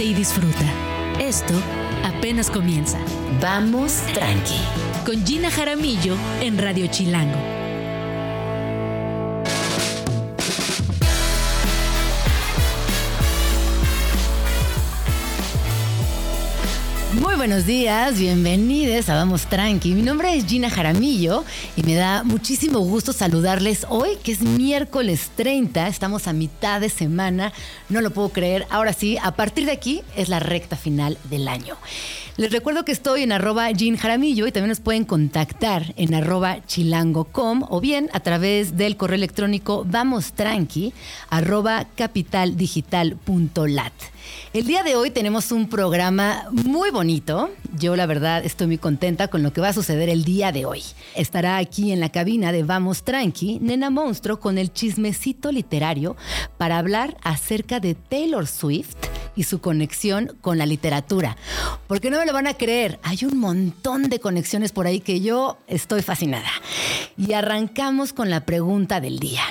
y disfruta. Esto apenas comienza. Vamos tranqui. Con Gina Jaramillo en Radio Chilango. Buenos días, bienvenidos a Vamos Tranqui. Mi nombre es Gina Jaramillo y me da muchísimo gusto saludarles hoy, que es miércoles 30, estamos a mitad de semana, no lo puedo creer. Ahora sí, a partir de aquí es la recta final del año. Les recuerdo que estoy en arroba Jean Jaramillo y también nos pueden contactar en arroba chilango.com o bien a través del correo electrónico vamostranqui arroba capitaldigital.lat. El día de hoy tenemos un programa muy bonito. Yo la verdad estoy muy contenta con lo que va a suceder el día de hoy. Estará aquí en la cabina de Vamos Tranqui, Nena Monstruo, con el chismecito literario para hablar acerca de Taylor Swift y su conexión con la literatura. Porque no me lo van a creer, hay un montón de conexiones por ahí que yo estoy fascinada. Y arrancamos con la pregunta del día.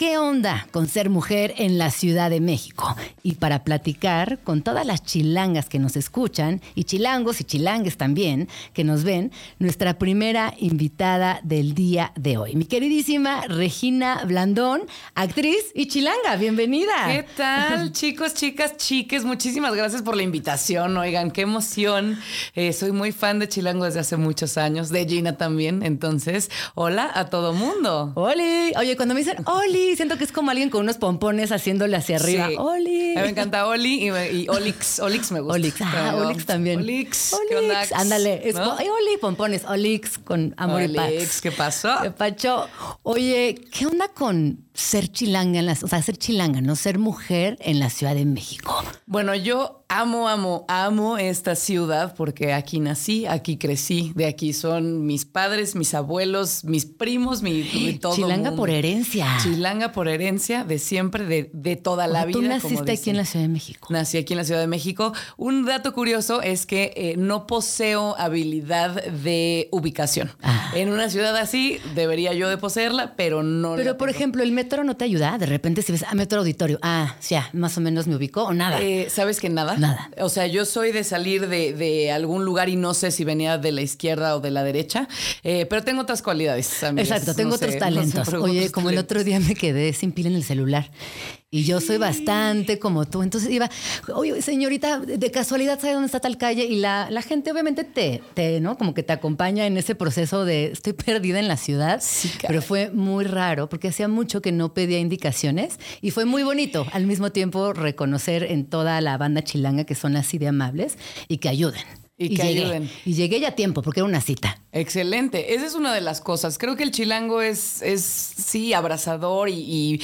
¿Qué onda con ser mujer en la Ciudad de México? Y para platicar con todas las chilangas que nos escuchan, y chilangos y chilangues también, que nos ven, nuestra primera invitada del día de hoy, mi queridísima Regina Blandón, actriz y chilanga. Bienvenida. ¿Qué tal, chicos, chicas, chiques? Muchísimas gracias por la invitación. Oigan, qué emoción. Eh, soy muy fan de Chilango desde hace muchos años, de Gina también. Entonces, hola a todo mundo. Oli. Oye, cuando me dicen Oli, siento que es como alguien con unos pompones haciéndole hacia arriba. Oli. A mí me encanta Oli y, Olix. Olix me gusta. Olix. Ah, Olix también. Olix. Olix. Ándale. Es Oli, pompones. Olix con amor y paz. Olix, ¿qué pasó? ¿Qué pacho? Oye, ¿qué onda con ser chilanga en las, o sea, ser chilanga, no ser mujer en la Ciudad de México? Bueno, yo amo, amo, amo esta ciudad porque aquí nací, aquí crecí, de aquí son mis padres, mis abuelos, mis primos, mi, todo. Chilanga por herencia. Chilanga por herencia de siempre, de, de toda la vida. Tú naciste aquí en la Ciudad de México. Nací aquí en la Ciudad de México. Un dato curioso es que eh, no poseo habilidad de ubicación. Ah. En una ciudad así debería yo de poseerla, pero no. Pero por ejemplo, el metro no te ayuda. De repente si ves a ah, metro auditorio, ah, ya, más o menos me ubicó o nada. Eh, ¿Sabes que nada? Nada. O sea, yo soy de salir de, algún lugar y no sé si venía de la izquierda o de la derecha, eh, pero tengo otras cualidades. Exacto, tengo otros talentos. Oye, como el otro día me quedé sin pila en el celular y yo soy bastante como tú. Entonces iba, oye, señorita, de casualidad sabe dónde está tal calle. Y la, la, gente obviamente te, te, ¿no? Como que te acompaña en ese proceso de estoy perdida en la ciudad. pero fue muy raro porque hacía mucho que no pedía indicaciones y fue muy bonito al mismo tiempo reconocer en toda la banda chilanga que son así de amables y que ayuden. Y, que ayuden. Y llegué ya a tiempo porque era una cita. Excelente. Esa es una de las cosas. Creo que el chilango es, es sí, abrazador y,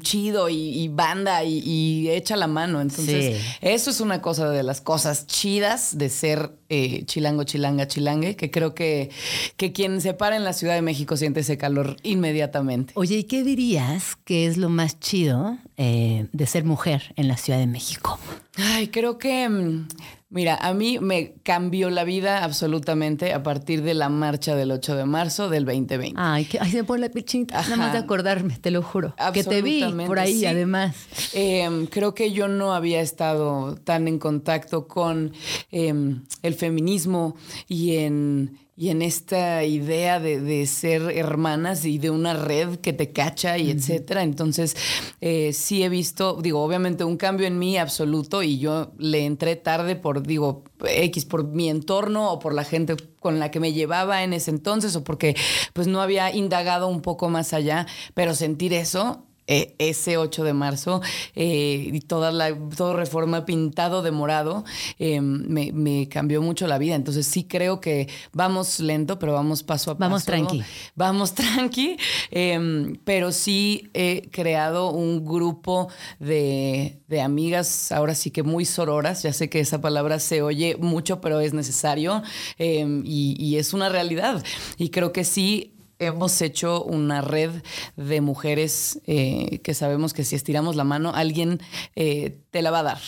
chido y, banda y, echa la mano. Entonces, eso es una cosa de las cosas chidas de ser eh, chilango, chilanga, chilangue, que creo que, que quien se para en la Ciudad de México siente ese calor inmediatamente. Oye, ¿y qué dirías que es lo más chido eh, de ser mujer en la Ciudad de México? Ay, creo que mm, Mira, a mí me cambió la vida absolutamente a partir de la marcha del 8 de marzo del 2020. Ay, que, ay se me pone la pichinita, nada más de acordarme, te lo juro. Que te vi por ahí, además. Em, creo que yo no había estado tan en contacto con em, el feminismo y en y en esta idea de, ser hermanas y de una red que te cacha y etcétera. Entonces, eh, sí he visto, digo, obviamente un cambio en mí absoluto y yo le entré tarde por, digo, X, por mi entorno o por la gente con la que me llevaba en ese entonces o porque pues no había indagado un poco más allá, pero sentir eso e, ese 8 de marzo eh, y toda la todo reforma pintado de morado em, me, cambió mucho la vida. Entonces sí creo que vamos lento, pero vamos paso a paso. Vamos tranqui. Vamos tranqui, em, pero sí he creado un grupo de, amigas, ahora sí que muy sororas. Ya sé que esa palabra se oye mucho, pero es necesario em, y, y es una realidad. Y creo que sí hemos hecho una red de mujeres eh, que sabemos que si estiramos la mano, alguien eh, te la va a dar.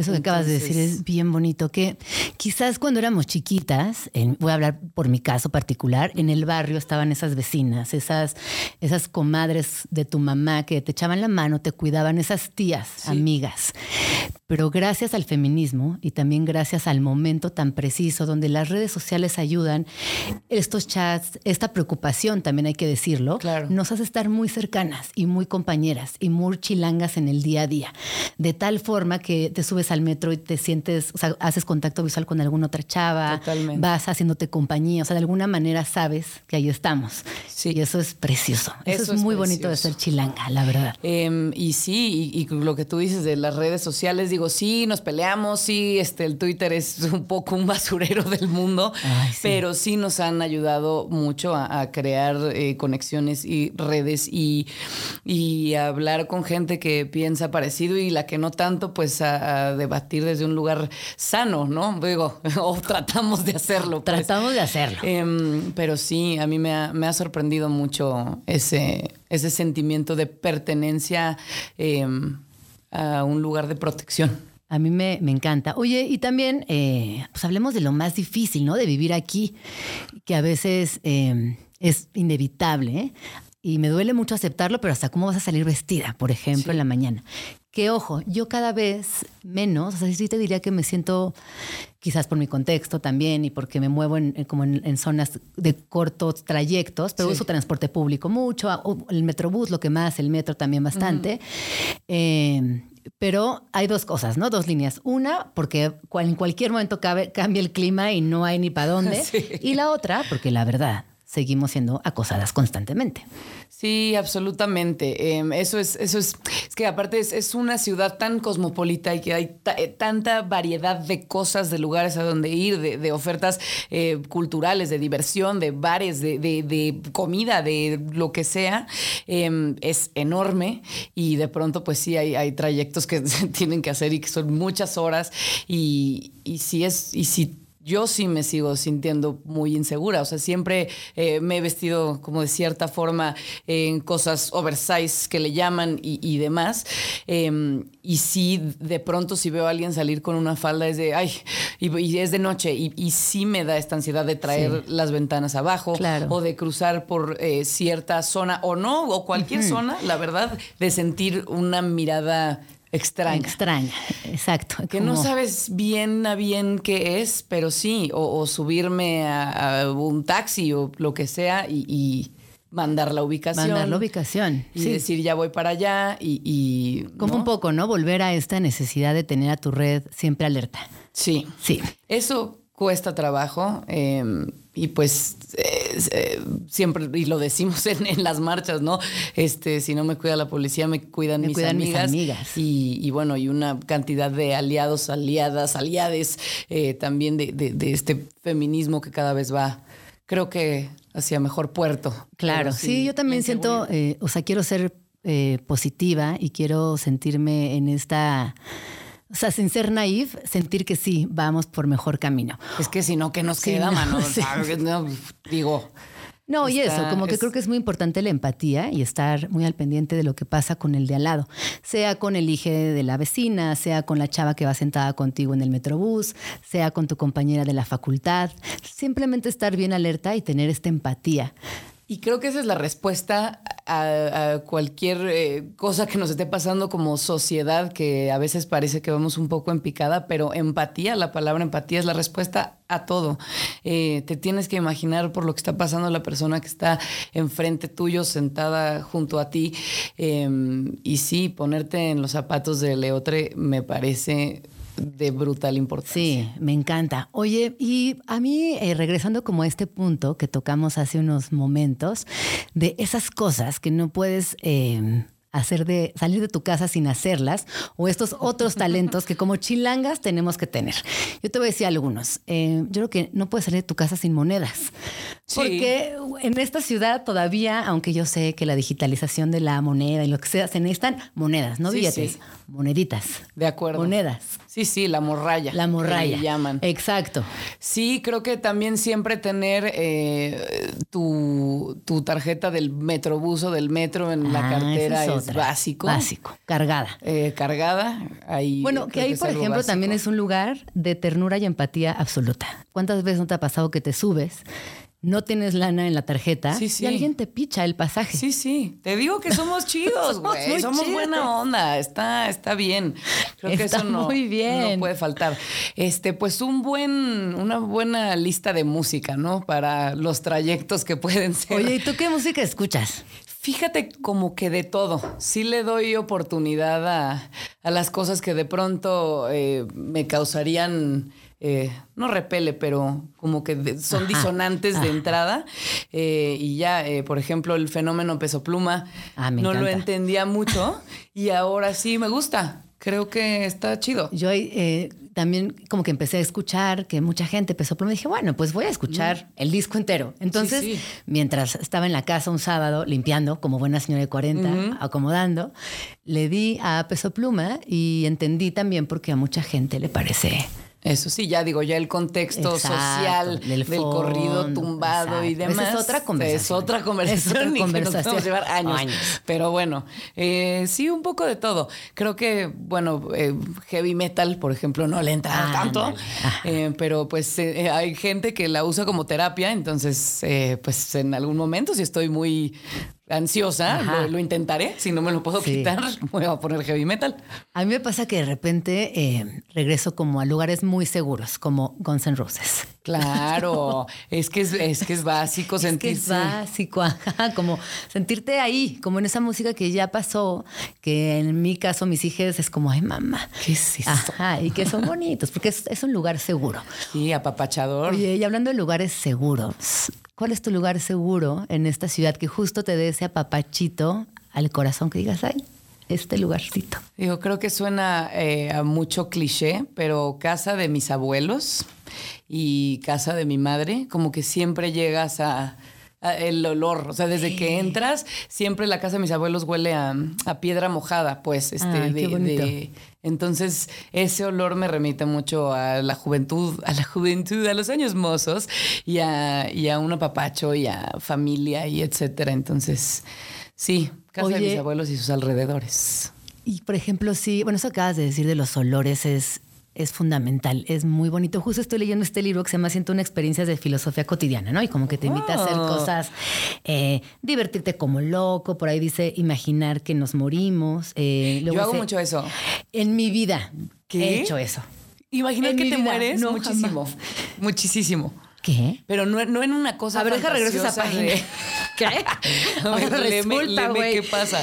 Eso que acabas de decir es bien bonito, que quizás cuando éramos chiquitas, voy a hablar por mi caso particular, en el barrio estaban esas vecinas, esas, esas comadres de tu mamá que te echaban la mano, te cuidaban, esas tías, amigas. Pero gracias al feminismo y también gracias al momento tan preciso donde las redes sociales ayudan, estos chats, esta preocupación, también hay que decirlo, nos hace estar muy cercanas y muy compañeras y muy chilangas en el día a día. De tal forma que te subes al metro y te sientes, o sea, haces contacto visual con alguna otra chava, vas haciéndote compañía, o sea, de alguna manera sabes que ahí estamos. Sí. Y eso es precioso. Eso, es muy bonito de ser chilanga, la verdad. Em, y sí, y, lo que tú dices de las redes sociales, digo, sí, nos peleamos, sí, este, el Twitter es un poco un basurero del mundo, pero sí nos han ayudado mucho a, crear eh, conexiones y redes y, y hablar con gente que piensa parecido y la que no tanto, pues a, debatir desde un lugar sano, ¿no? Digo, o tratamos de hacerlo. Pues. Tratamos de hacerlo. Em, pero sí, a mí me ha, me ha sorprendido mucho ese, ese sentimiento de pertenencia em, a un lugar de protección. A mí me, encanta. Oye, y también, eh, pues hablemos de lo más difícil, ¿no? De vivir aquí, que a veces em, es inevitable. ¿eh? Y me duele mucho aceptarlo, pero hasta cómo vas a salir vestida, por ejemplo, en la mañana. Que ojo, yo cada vez menos, o sea, sí te diría que me siento, quizás por mi contexto también y porque me muevo en, como en, zonas de cortos trayectos, pero uso transporte público mucho, el metrobús lo que más, el metro también bastante. Pero hay dos cosas, ¿no? Dos líneas. Una, porque en cualquier momento cambia el clima y no hay ni para dónde. Y la otra, porque la verdad, seguimos siendo acosadas constantemente. Sí, absolutamente. Em, eso es, eso es, es que aparte es, una ciudad tan cosmopolita y que hay eh, tanta variedad de cosas, de lugares a donde ir, de, ofertas eh, culturales, de diversión, de bares, de, comida, de lo que sea, em, es enorme y de pronto pues sí hay, hay trayectos que se tienen que hacer y que son muchas horas y, y si es, y si yo sí me sigo sintiendo muy insegura. O sea, siempre eh, me he vestido como de cierta forma en cosas oversize que le llaman y, demás. Em, y sí, de pronto si veo a alguien salir con una falda es de, ay, y, es de noche. Y, sí me da esta ansiedad de traer las ventanas abajo o de cruzar por eh, cierta zona o no, o cualquier zona, la verdad, de sentir una mirada extraña. Extraña, exacto. Que no sabes bien a bien qué es, pero sí, o, subirme a, un taxi o lo que sea y, mandar la ubicación. Mandar la ubicación. Y decir ya voy para allá y... Como un poco, ¿no? Volver a esta necesidad de tener a tu red siempre alerta. Sí. Sí. Eso cuesta trabajo. Em, y pues eh, siempre, y lo decimos en, las marchas, ¿no? Este, si no me cuida la policía, me cuidan, mis, amigas, Y, bueno, y una cantidad de aliados, aliadas, aliades eh, también de, este feminismo que cada vez va, creo que hacia mejor puerto. Claro, sí, yo también siento, eh, o sea, quiero ser positiva y quiero sentirme en esta o sea, sin ser naif, sentir que sí, vamos por mejor camino. Es que si no, ¿qué nos queda, mano? No, digo. No, y eso, como que creo que es muy importante la empatía y estar muy al pendiente de lo que pasa con el de al lado, sea con el hijo de la vecina, sea con la chava que va sentada contigo en el metrobús, sea con tu compañera de la facultad, simplemente estar bien alerta y tener esta empatía. Y creo que esa es la respuesta a, cualquier eh, cosa que nos esté pasando como sociedad, que a veces parece que vamos un poco en picada, pero empatía, la palabra empatía es la respuesta a todo. Eh, te tienes que imaginar por lo que está pasando la persona que está enfrente tuyo, sentada junto a ti. Em, y sí, ponerte en los zapatos de Leotre me parece de brutal importancia. Sí, me encanta. Oye, y a mí, eh, regresando como a este punto que tocamos hace unos momentos, de esas cosas que no puedes... Eh, hacer de salir de tu casa sin hacerlas o estos otros talentos que como chilangas tenemos que tener. Yo te voy a decir algunos. Eh, yo creo que no puedes salir de tu casa sin monedas. Porque en esta ciudad todavía, aunque yo sé que la digitalización de la moneda y lo que sea, se necesitan monedas, no billetes, moneditas. De acuerdo. Monedas. Sí, sí, la morralla. La morralla. Que llaman. Exacto. Sí, creo que también siempre tener eh, tu, tarjeta del metrobús o del metro en la ah, cartera otra. básico. Básico, cargada. Eh, cargada. Ahí Bueno, que ahí, es por ejemplo, básico. también es un lugar de ternura y empatía absoluta. ¿Cuántas veces no te ha pasado que te subes, no tienes lana en la tarjeta Sí, sí. y alguien te picha el pasaje? Sí, sí. Te digo que somos chidos, Somos güey. Somos, chidos. buena onda. Está, está bien. Creo que Está eso no, muy bien. no puede faltar. Este, pues un buen, una buena lista de música, ¿no? Para los trayectos que pueden ser. Oye, ¿y tú qué música escuchas? Fíjate como que de todo. Sí le doy oportunidad a, a las cosas que de pronto eh, me causarían, eh, no repele, pero como que son Ajá, disonantes de entrada. Eh, y ya, eh, por ejemplo, el fenómeno peso pluma, Ah, no lo entendía mucho y ahora sí me gusta. Creo que está chido. Yo también como que empecé a escuchar que mucha gente empezó a y dije, bueno, pues voy a escuchar el disco entero. Entonces, Sí, sí. mientras estaba en la casa un sábado limpiando, como buena señora de 40, acomodando, le di a Peso Pluma y entendí también porque a mucha gente le parece Eso sí, ya digo, ya el contexto Exacto, social del corrido tumbado y. Esa demás. es otra conversación. Es otra conversación. Es otra y que nos llevar años. Años. Pero bueno, eh, sí, un poco de todo. Creo que, bueno, eh, heavy metal, por ejemplo, no le entra Ándale, tanto. Eh, pero pues eh, hay gente que la usa como terapia. Entonces, eh, pues en algún momento, si estoy muy ansiosa, lo, lo intentaré. Si no me lo puedo Sí. quitar, voy a poner heavy metal. A mí me pasa que de repente eh, regreso como a lugares muy seguros, como Guns N' Roses. Claro, es que es, es que es básico Es que sentirse. es básico, ajá, como sentirte ahí, como en esa música que ya pasó, que en mi caso mis hijas es como, ay mamá, ¿Qué es? Ajá, y que son bonitos, porque es, es un lugar seguro. Sí, apapachador. Oye, y hablando de lugares seguros, ¿cuál es tu lugar seguro en esta ciudad que justo te dé ese apapachito al corazón que digas, ay, este lugarcito? Digo, creo que suena eh, a mucho cliché, pero casa de mis abuelos y casa de mi madre, como que siempre llegas a el olor, o sea, desde que entras, siempre la casa de mis abuelos huele a, a piedra mojada, pues, este, Ay, de- de- entonces ese olor me remite mucho a la juventud, a la juventud, a los años mozos y a, y a un apapacho y a familia y etcétera. Entonces, sí, casa de Oye. mis abuelos y sus alrededores. Y por ejemplo, sí, bueno, eso acabas de decir de los olores es, es fundamental, es muy bonito. Justo estoy leyendo este libro que se llama Siento una experiencia de filosofía cotidiana, ¿no? Y como que te invita a hacer Oh. cosas, eh, divertirte como loco, por ahí dice imaginar que nos morimos. eh, luego Yo hago dice, mucho eso. En mi vida ¿Qué? he hecho eso. Imaginar En que te vida, mueres no, muchísimo. Muchísimo. ¿Qué? Pero no, no en una cosa. A ver, deja regreso a esa página. de- ¿Qué? A ver, qué pasa.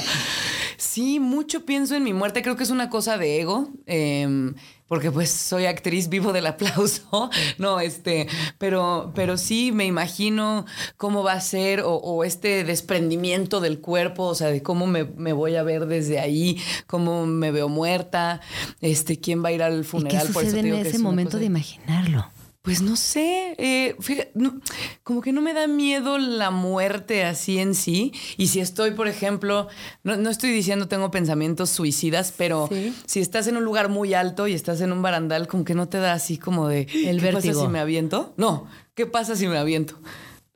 Sí, mucho pienso en mi muerte. Creo que es una cosa de ego. em, porque pues soy actriz, vivo del aplauso. No, este, pero, pero sí me imagino cómo va a ser o, o este desprendimiento del cuerpo, o sea, de cómo me, me voy a ver desde ahí, cómo me veo muerta, este, quién va a ir al ¿Y qué funeral. Por eso sucede en ese momento de imaginarlo? Pues no sé, eh, fíjate, no, como que no me da miedo la muerte así en sí. Y si estoy, por ejemplo, no, no estoy diciendo tengo pensamientos suicidas, pero Sí. si estás en un lugar muy alto y estás en un barandal, como que no te da así como de, El ¿qué vértigo. pasa si me aviento? No, ¿qué pasa si me aviento?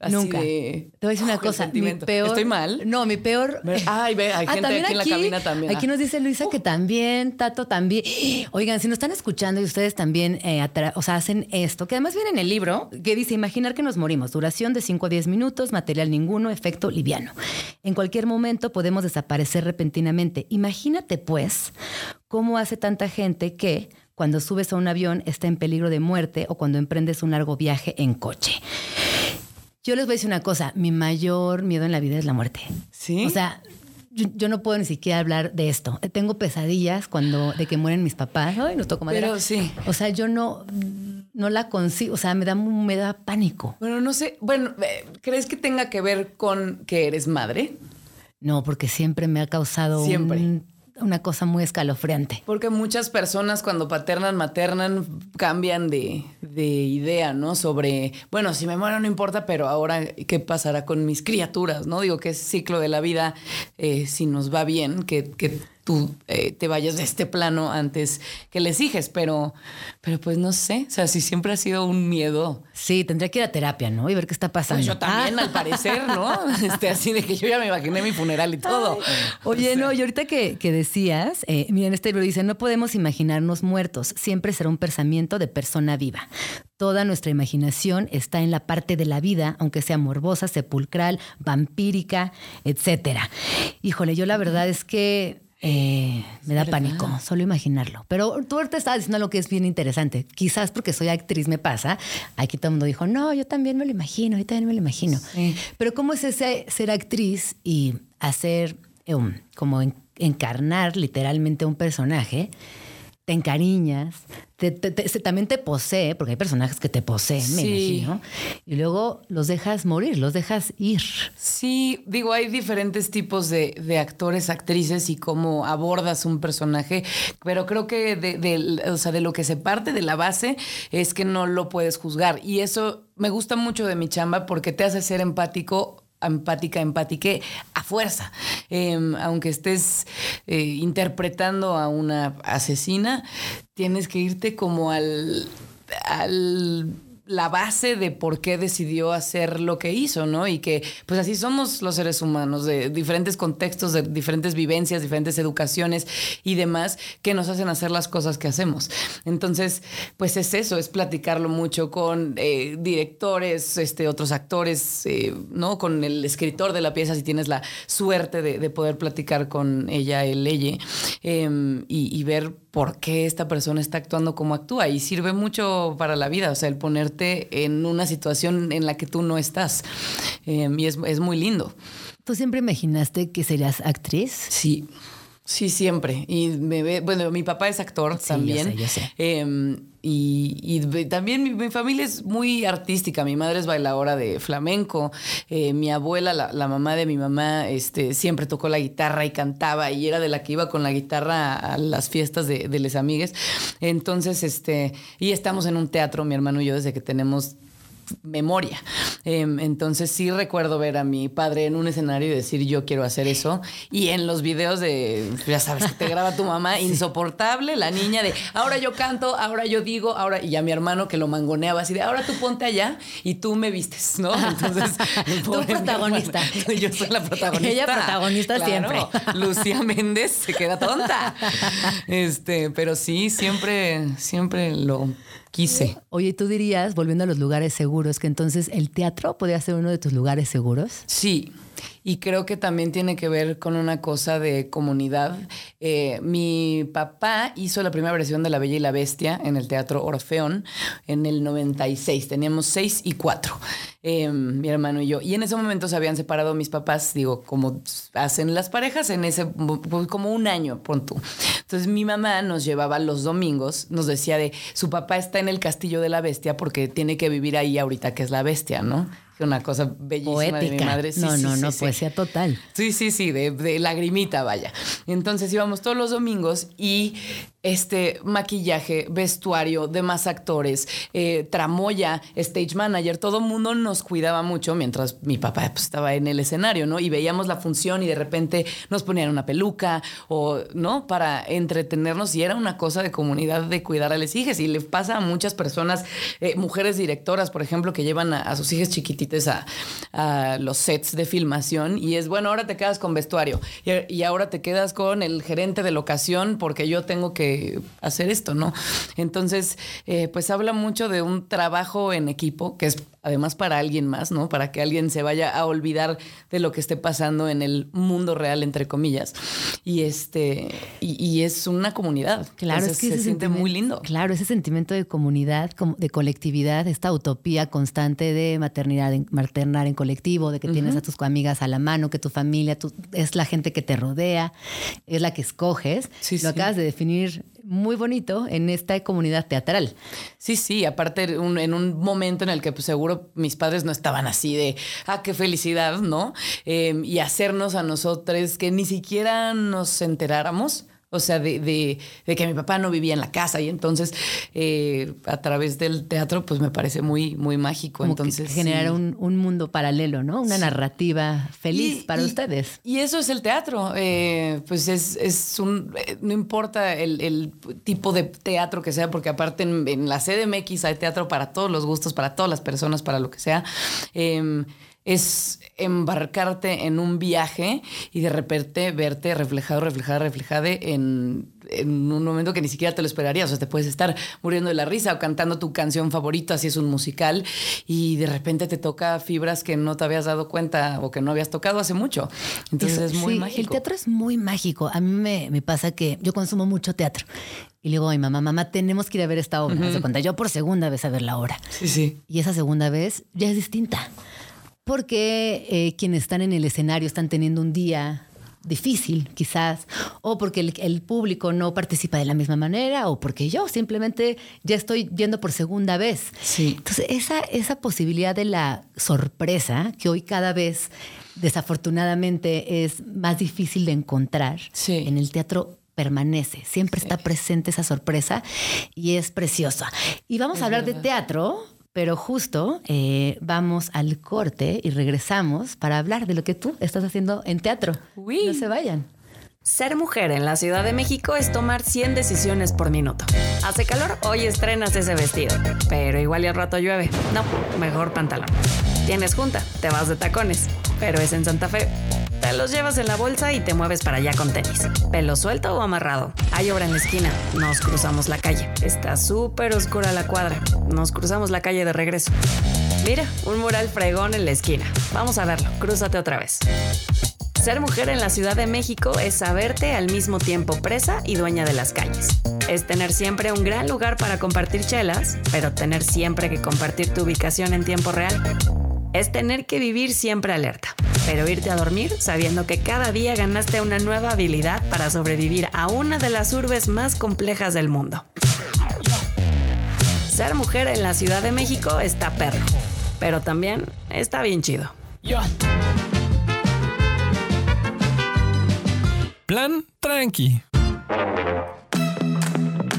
Así Nunca. de- Te voy a decir una ¡oh, el cosa. Mi sentimiento! peor, ¿Estoy mal? No, mi peor. Ay, ve, hay gente también aquí en la cabina también. Aquí Ah. nos dice Luisa que también, Tato también. Oigan, si nos están escuchando y ustedes también, eh, o sea, hacen esto, que además viene en el libro, que dice imaginar que nos morimos, duración de 5 a 10 minutos, material ninguno, efecto liviano. En cualquier momento podemos desaparecer repentinamente. Imagínate, pues, cómo hace tanta gente que cuando subes a un avión está en peligro de muerte o cuando emprendes un largo viaje en coche. Yo les voy a decir una cosa, mi mayor miedo en la vida es la muerte. ¿Sí? O sea, yo, yo no puedo ni siquiera hablar de esto. Tengo pesadillas cuando de que mueren mis papás. Ay, nos tocó madera. Pero sí. O sea, yo no, no la consigo. O sea, me da, me da pánico. Bueno, no sé. Bueno, eh, ¿crees que tenga que ver con que eres madre? No, porque siempre me ha causado Siempre. un- una cosa muy escalofriante. Porque muchas personas cuando paternan, maternan, cambian de, de idea, ¿no? Sobre, bueno, si me muero no importa, pero ahora, ¿qué pasará con mis criaturas, no? Digo que es ciclo de la vida, eh, si nos va bien, que, que tú eh, te vayas de este plano antes que les hijes, pero, pero pues no sé, o sea, si siempre ha sido un miedo. Sí, tendría que ir a terapia, ¿no? Y ver qué está pasando. Pues yo también, Ah. al parecer, ¿no? Este, así de que yo ya me imaginé mi funeral y todo. Oye, no, y ahorita que, que decías, eh, miren, este libro dice, no podemos imaginarnos muertos, siempre será un pensamiento de persona viva. Toda nuestra imaginación está en la parte de la vida, aunque sea morbosa, sepulcral, vampírica, etcétera. Híjole, yo la verdad es que eh, me da verdad. pánico solo imaginarlo. Pero tú ahorita estabas diciendo lo que es bien interesante. Quizás porque soy actriz me pasa. Aquí todo el mundo dijo, no, yo también me lo imagino, yo también me lo imagino. Sí. Pero ¿cómo es ese ser actriz y hacer, eh, um, como en- encarnar literalmente un personaje? Te encariñas, te- te- te- se- también te posee, porque hay personajes que te poseen, me imagino, y luego los dejas morir, los dejas ir. Sí, digo, hay diferentes tipos de, de actores, actrices y cómo abordas un personaje, pero creo que de, de- o sea, de lo que se parte de la base es que no lo puedes juzgar. Y eso me gusta mucho de mi chamba porque te hace ser empático empática, empatique a fuerza. Eh, aunque estés eh, interpretando a una asesina, tienes que irte como al, al la base de por qué decidió hacer lo que hizo, ¿no? Y que pues así somos los seres humanos, de diferentes contextos, de diferentes vivencias, diferentes educaciones y demás que nos hacen hacer las cosas que hacemos. Entonces, pues es eso, es platicarlo mucho con eh, directores, este, otros actores, eh, ¿no? Con el escritor de la pieza, si tienes la suerte de, de poder platicar con ella, el eh, y, y ver por qué esta persona está actuando como actúa. Y sirve mucho para la vida, o sea, el ponerte en una situación en la que tú no estás. Eh, y es, es muy lindo. ¿Tú siempre imaginaste que serías actriz? Sí. Sí, siempre. Y me ve, bueno, mi papá es actor Sí, yo también. sé, yo sé. Eh, y, también mi, mi familia es muy artística. Mi madre es bailadora de flamenco. Eh, mi abuela, la, la mamá de mi mamá, este, siempre tocó la guitarra y cantaba y era de la que iba con la guitarra a, a las fiestas de, de les amigues. Entonces, este, y estamos en un teatro, mi hermano y yo, desde que tenemos memoria. Eh, entonces sí recuerdo ver a mi padre en un escenario y decir yo quiero hacer eso. Y en los videos de, ya sabes, que te graba tu mamá, insoportable, la niña de ahora yo canto, ahora yo digo, ahora, y ya mi hermano que lo mangoneaba así de ahora tú ponte allá y tú me vistes, ¿no? Entonces, Tú protagonista. hermano, yo soy la protagonista. Ella protagonista siempre. Lucía Méndez se queda tonta. Este, pero sí, siempre, siempre lo quise. Oye, ¿tú dirías, volviendo a los lugares seguros, que entonces el teatro podría ser uno de tus lugares seguros? Sí, y creo que también tiene que ver con una cosa de comunidad. Eh, mi papá hizo la primera versión de La Bella y la Bestia en el Teatro Orfeón en el 96. Teníamos seis y cuatro, eh, mi hermano y yo. Y en ese momento se habían separado mis papás, digo, como hacen las parejas en ese, pues, como un año, pon. Entonces mi mamá nos llevaba los domingos, nos decía de, su papá está en el Castillo de la Bestia porque tiene que vivir ahí ahorita que es la bestia, ¿no? Una cosa bellísima de mi Poética. madre. Sí, no, sí, no, sí, no, sí. poesía total. Sí, sí, sí, de, de lagrimita, vaya. Entonces íbamos todos los domingos y este maquillaje, vestuario, demás actores, eh, tramoya, stage manager, todo mundo nos cuidaba mucho mientras mi papá pues, estaba en el escenario, ¿no? Y veíamos la función y de repente nos ponían una peluca o, ¿no? Para entretenernos y era una cosa de comunidad de cuidar a las hijas y le pasa a muchas personas, eh, mujeres directoras, por ejemplo, que llevan a, a sus hijas chiquititas a, los sets de filmación y es, bueno, ahora te quedas con vestuario y, y ahora te quedas con el gerente de locación porque yo tengo que hacer esto, ¿no? Entonces, eh, pues habla mucho de un trabajo en equipo que es además para alguien más, ¿no? Para que alguien se vaya a olvidar de lo que esté pasando en el mundo real, entre comillas. Y este, y, y es una comunidad. Claro, Entonces, es que se siente muy lindo. Claro, ese sentimiento de comunidad, de colectividad, esta utopía constante de maternidad, en- maternar en colectivo, de que tienes a tus amigas a la mano, que tu familia tu- es la gente que te rodea, es la que escoges. Sí, Lo sí. acabas de definir muy bonito en esta comunidad teatral. Sí, sí, aparte un- en un momento en el que pues, seguro mis padres no estaban así de, ah, qué felicidad, ¿no? Eh, y hacernos a nosotros que ni siquiera nos enteráramos. O sea, de, de, de, que mi papá no vivía en la casa y entonces eh, a través del teatro pues me parece muy, muy mágico. entonces generar un, un, mundo paralelo, ¿no? Una narrativa feliz para ustedes. Y eso es el teatro. Eh, pues es, es, un... Eh, no importa el, el, tipo de teatro que sea, porque aparte en, en, la CDMX hay teatro para todos los gustos, para todas las personas, para lo que sea. Es embarcarte en un viaje y de repente verte reflejado, reflejada, reflejada en, en, un momento que ni siquiera te lo esperarías. O sea, te puedes estar muriendo de la risa o cantando tu canción favorita, si es un musical, y de repente te toca fibras que no te habías dado cuenta o que no habías tocado hace mucho. Entonces es muy mágico. El teatro es muy mágico. A mí me, me pasa que yo consumo mucho teatro. Y le digo a mi mamá, mamá, tenemos que ir a ver esta obra. Uh -huh. Yo por segunda vez a ver la obra. Sí, sí. Y esa segunda vez ya es distinta porque eh, quienes están en el escenario están teniendo un día difícil, quizás, o porque el, el, público no participa de la misma manera, o porque yo simplemente ya estoy viendo por segunda vez. Sí. Entonces, esa, esa posibilidad de la sorpresa, que hoy cada vez desafortunadamente es más difícil de encontrar sí. en el teatro permanece, siempre sí. está presente esa sorpresa y es preciosa. Y vamos es a hablar verdad. de teatro, pero justo eh, vamos al corte y regresamos para hablar de lo que tú estás haciendo en teatro. Uy. No se vayan. Ser mujer en la Ciudad de México es tomar 100 decisiones por minuto. Hace calor, hoy estrenas ese vestido, pero igual y al rato llueve. No, mejor pantalón. Tienes junta, te vas de tacones, pero es en Santa Fe. Te los llevas en la bolsa y te mueves para allá con tenis. ¿Pelo suelto o amarrado? Hay obra en la esquina. Nos cruzamos la calle. Está súper oscura la cuadra. Nos cruzamos la calle de regreso. Mira, un mural fregón en la esquina. Vamos a verlo. Crúzate otra vez. Ser mujer en la Ciudad de México es saberte al mismo tiempo presa y dueña de las calles. Es tener siempre un gran lugar para compartir chelas, pero tener siempre que compartir tu ubicación en tiempo real. Es tener que vivir siempre alerta, pero irte a dormir sabiendo que cada día ganaste una nueva habilidad para sobrevivir a una de las urbes más complejas del mundo. Ser mujer en la Ciudad de México está perro, pero también está bien chido. Plan tranqui.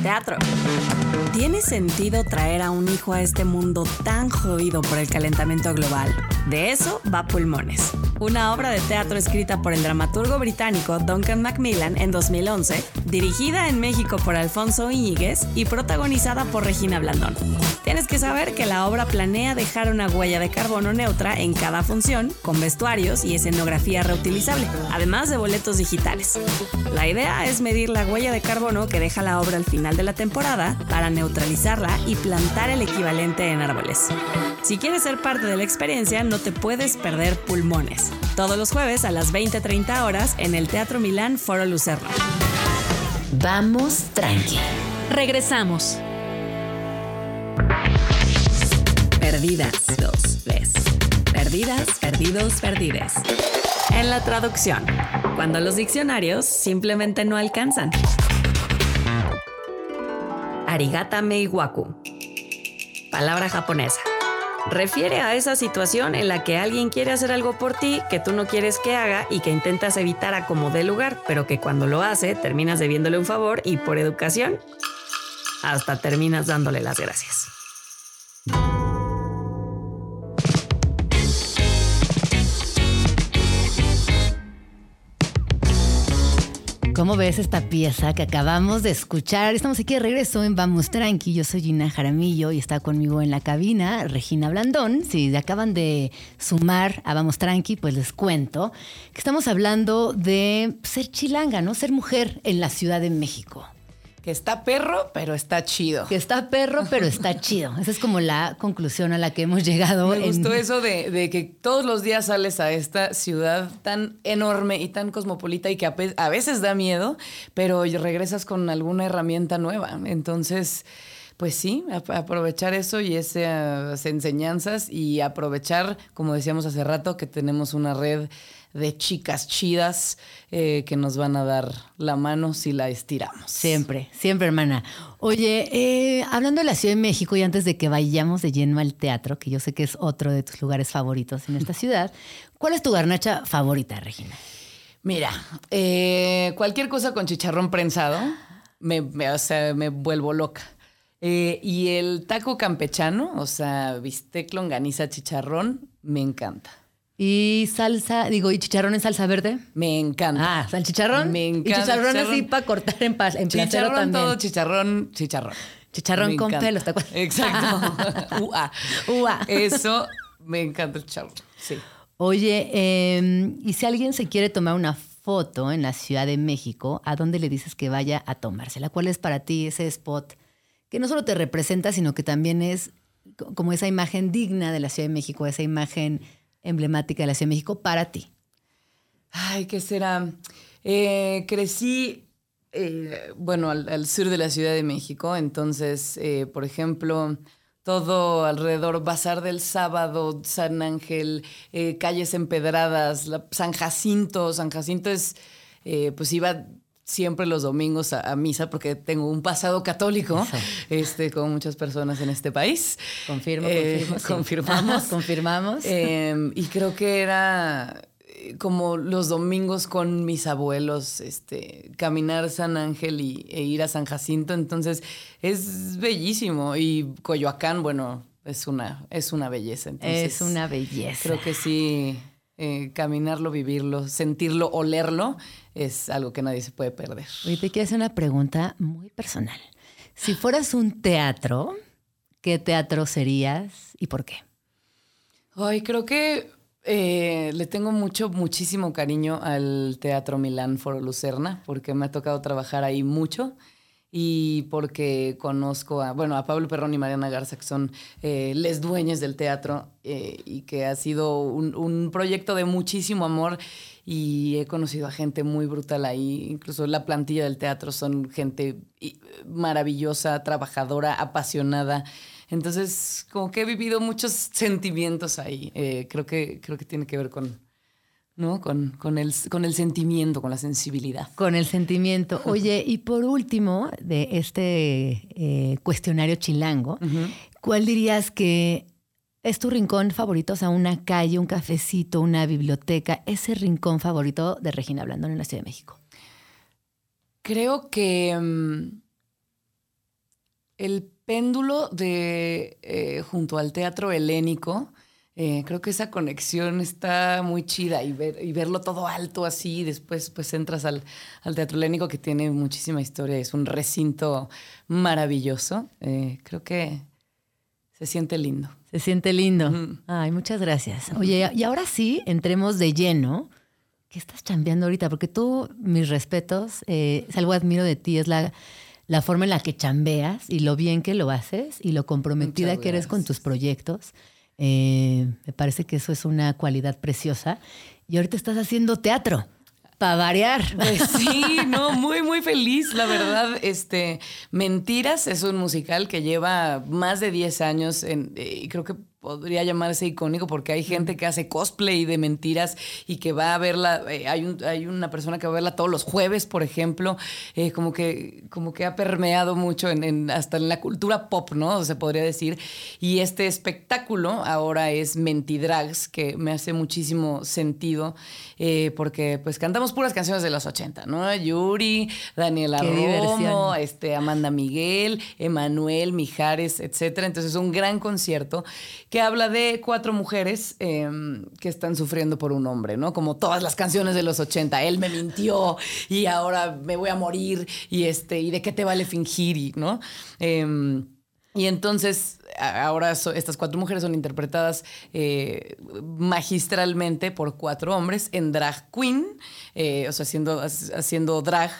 Teatro. ¿Tiene sentido traer a un hijo a este mundo tan jodido por el calentamiento global? De eso va Pulmones, una obra de teatro escrita por el dramaturgo británico Duncan Macmillan en 2011, dirigida en México por Alfonso Íñiguez y protagonizada por Regina Blandón. Tienes que saber que la obra planea dejar una huella de carbono neutra en cada función, con vestuarios y escenografía reutilizable, además de boletos digitales. La idea es medir la huella de carbono que deja la obra al final de la temporada para neutralizarla y plantar el equivalente en árboles. Si quieres ser parte de la experiencia, no te puedes perder Pulmones. Todos los jueves a las 20:30 horas en el Teatro Milán Foro Lucerno. Vamos tranqui. Regresamos. Perdidas, dos, ves. Perdidas, perdidos, perdides. En la traducción, cuando los diccionarios simplemente no alcanzan. Arigata meiwaku. Palabra japonesa. Refiere a esa situación en la que alguien quiere hacer algo por ti que tú no quieres que haga y que intentas evitar a como dé lugar, pero que cuando lo hace terminas debiéndole un favor y por educación hasta terminas dándole las gracias. ¿Cómo ves esta pieza que acabamos de escuchar? Estamos aquí de regreso en Vamos Tranqui. Yo soy Gina Jaramillo y está conmigo en la cabina Regina Blandón. Si acaban de sumar a Vamos Tranqui, pues les cuento que estamos hablando de ser chilanga, ¿no? Ser mujer en la Ciudad de México. Que está perro, pero está chido. Que está perro, pero está chido. Esa es como la conclusión a la que hemos llegado. Me gustó eso de, de, que todos los días sales a esta ciudad tan enorme y tan cosmopolita y que a, a veces da miedo, pero regresas con alguna herramienta nueva. Entonces pues sí, aprovechar eso y esas enseñanzas y aprovechar, como decíamos hace rato, que tenemos una red de chicas chidas eh, que nos van a dar la mano si la estiramos. Siempre, siempre, hermana. Oye, eh, hablando de la Ciudad de México y antes de que vayamos de lleno al teatro, que yo sé que es otro de tus lugares favoritos en esta ciudad, ¿cuál es tu garnacha favorita, Regina? Mira, eh, cualquier cosa con chicharrón prensado, me, me- o sea, me vuelvo loca. Eh, y el taco campechano, o sea, bistec, longaniza, chicharrón, me encanta. Y salsa, digo, ¿y chicharrón en salsa verde? Me encanta. Ah, ¿salchicharrón? Me Y encanta. chicharrón, así para cortar en, pa- en Chicharrón también. todo, chicharrón, chicharrón. Chicharrón Me con encanta. pelos, ¿te acuerdas? Exacto. Ua. Ua. Eso, me encanta el chicharrón. Sí. Oye, eh, y si alguien se quiere tomar una foto en la Ciudad de México, ¿a dónde le dices que vaya a tomársela? ¿Cuál es para ti ese spot que no solo te representa, sino que también es co- como esa imagen digna de la Ciudad de México, esa imagen emblemática de la Ciudad de México para ti? Ay, ¿qué será? Eh, crecí, eh, bueno, al, sur de la Ciudad de México, entonces, eh, por ejemplo, todo alrededor, Bazar del Sábado, San Ángel, calles empedradas, San Jacinto. San Jacinto es, pues iba siempre los domingos a, a misa porque tengo un pasado católico, este, como muchas personas en este país. Confirmo, Eh, confirmo. sí. confirmamos. confirmamos. Eh, y creo que era eh, como los domingos con mis abuelos, este, caminar San Ángel y, e ir a San Jacinto. Entonces es bellísimo. Y Coyoacán, bueno, es una, es una belleza. Entonces, es una belleza. Creo que sí, eh, caminarlo, vivirlo, sentirlo, olerlo, es algo que nadie se puede perder. Oye, te quiero hacer una pregunta muy personal. Si fueras un teatro, ¿qué teatro serías y por qué? Ay, creo que eh, le tengo mucho, muchísimo cariño al Teatro Milán Foro Lucerna, porque me ha tocado trabajar ahí mucho y porque conozco a, bueno, a Pablo Perrón y Mariana Garza, que son eh, les dueños del teatro eh, y que ha sido un, proyecto de muchísimo amor y he conocido a gente muy brutal ahí, incluso la plantilla del teatro son gente maravillosa, trabajadora, apasionada. Entonces, como que he vivido muchos sentimientos ahí. Eh, creo, que, creo que tiene que ver con, ¿no? con, con, el, con el sentimiento, con la sensibilidad. Con el sentimiento. Oye, y por último, de este eh, cuestionario chilango, ¿cuál dirías que es tu rincón favorito? O sea, una calle, un cafecito, una biblioteca, ese rincón favorito de Regina Blandón en la Ciudad de México. Creo que mm, el péndulo de eh, junto al teatro helénico, eh, creo que esa conexión está muy chida y, ver, y verlo todo alto así, y después pues entras al, al teatro helénico que tiene muchísima historia, es un recinto maravilloso. Eh, creo que se siente lindo. Se siente lindo. Ay, muchas gracias. Oye, y ahora sí, entremos de lleno. ¿Qué estás chambeando ahorita? Porque tú, mis respetos, eh, si algo admiro de ti es la, la forma en la que chambeas y lo bien que lo haces y lo comprometida que eres con tus proyectos. Eh, me parece que eso es una cualidad preciosa. Y ahorita estás haciendo teatro, para variar. Pues sí, no, muy, muy feliz, la verdad. Este, Mentiras es un musical que lleva más de 10 años en, eh, y creo que podría llamarse icónico porque hay gente que hace cosplay de mentiras y que va a verla, eh, hay, un- hay una persona que va a verla todos los jueves, por ejemplo, eh, como, que, como que ha permeado mucho en, en- hasta en la cultura pop, ¿no? Se podría decir. Y este espectáculo ahora es Mentidrags, que me hace muchísimo sentido eh, porque pues cantamos puras canciones de los 80, ¿no? Yuri, Daniela Qué Romo, diversión. este, Amanda Miguel, Emanuel, Mijares, etcétera. Entonces, un gran concierto que habla de cuatro mujeres eh, que están sufriendo por un hombre, ¿no? Como todas las canciones de los 80. Él me mintió y ahora me voy a morir y este, y de qué te vale fingir, y, ¿no? Em, y entonces, ahora so- estas cuatro mujeres son interpretadas eh, magistralmente por cuatro hombres en drag queen, eh, o sea, haciendo, ha- haciendo drag.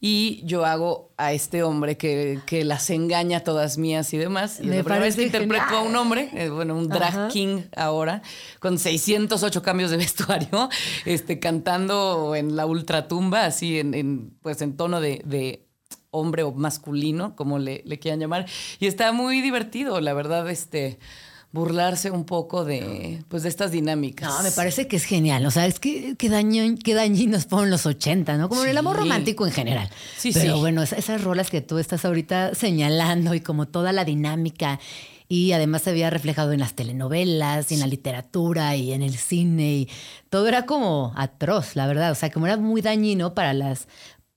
Y yo hago a este hombre que, que las engaña todas mías y demás. Y Me la primera vez que interpreto a un hombre, eh, bueno, un drag Ajá. king ahora, con 608 cambios de vestuario, este, cantando en la ultratumba, así en, en, pues en tono de, de hombre o masculino, como le, le quieran llamar. Y está muy divertido, la verdad, este, burlarse un poco de, pues, de estas dinámicas. No, me parece que es genial. O sea, es que qué, daño, qué dañinos fueron los 80, ¿no? Como en el amor Sí. romántico en general. Sí, Pero sí. bueno, es- esas rolas que tú estás ahorita señalando y como toda la dinámica. Y además se había reflejado en las telenovelas y en la literatura y en el cine. Y todo era como atroz, la verdad. O sea, como era muy dañino para las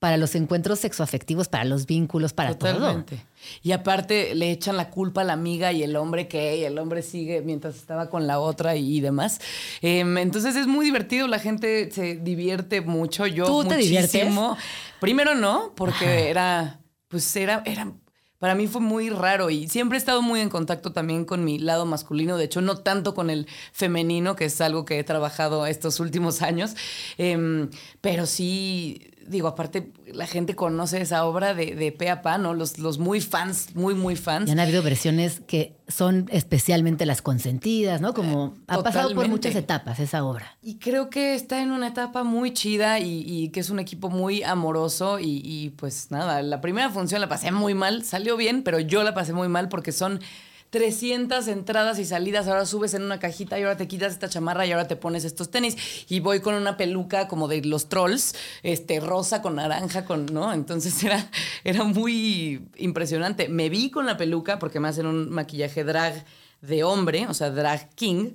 para los encuentros sexoafectivos, para los vínculos, para todo. Totalmente. Y aparte le echan la culpa a la amiga y el hombre que, y el hombre sigue mientras estaba con la otra y, y demás. Em, entonces es muy divertido, la gente se divierte mucho. Yo ¿Tú te muchísimo. Primero no, porque era, pues era, era, para mí fue muy raro y siempre he estado muy en contacto también con mi lado masculino, de hecho no tanto con el femenino, que es algo que he trabajado estos últimos años, Em, pero sí, digo, aparte la gente conoce esa obra de, de pe a pa, ¿no? Los, los muy fans, muy, muy fans. Y han habido versiones que son especialmente las consentidas, ¿no? Como ha pasado por muchas etapas esa obra. Y creo que está en una etapa muy chida y, y que es un equipo muy amoroso y, y, pues nada, la primera función la pasé muy mal, salió bien, pero yo la pasé muy mal porque son 300 entradas y salidas, ahora subes en una cajita y ahora te quitas esta chamarra y ahora te pones estos tenis y voy con una peluca como de los trolls, este rosa con naranja con, ¿no? Entonces era era muy impresionante. Me vi con la peluca porque me hacen un maquillaje drag de hombre, o sea, drag king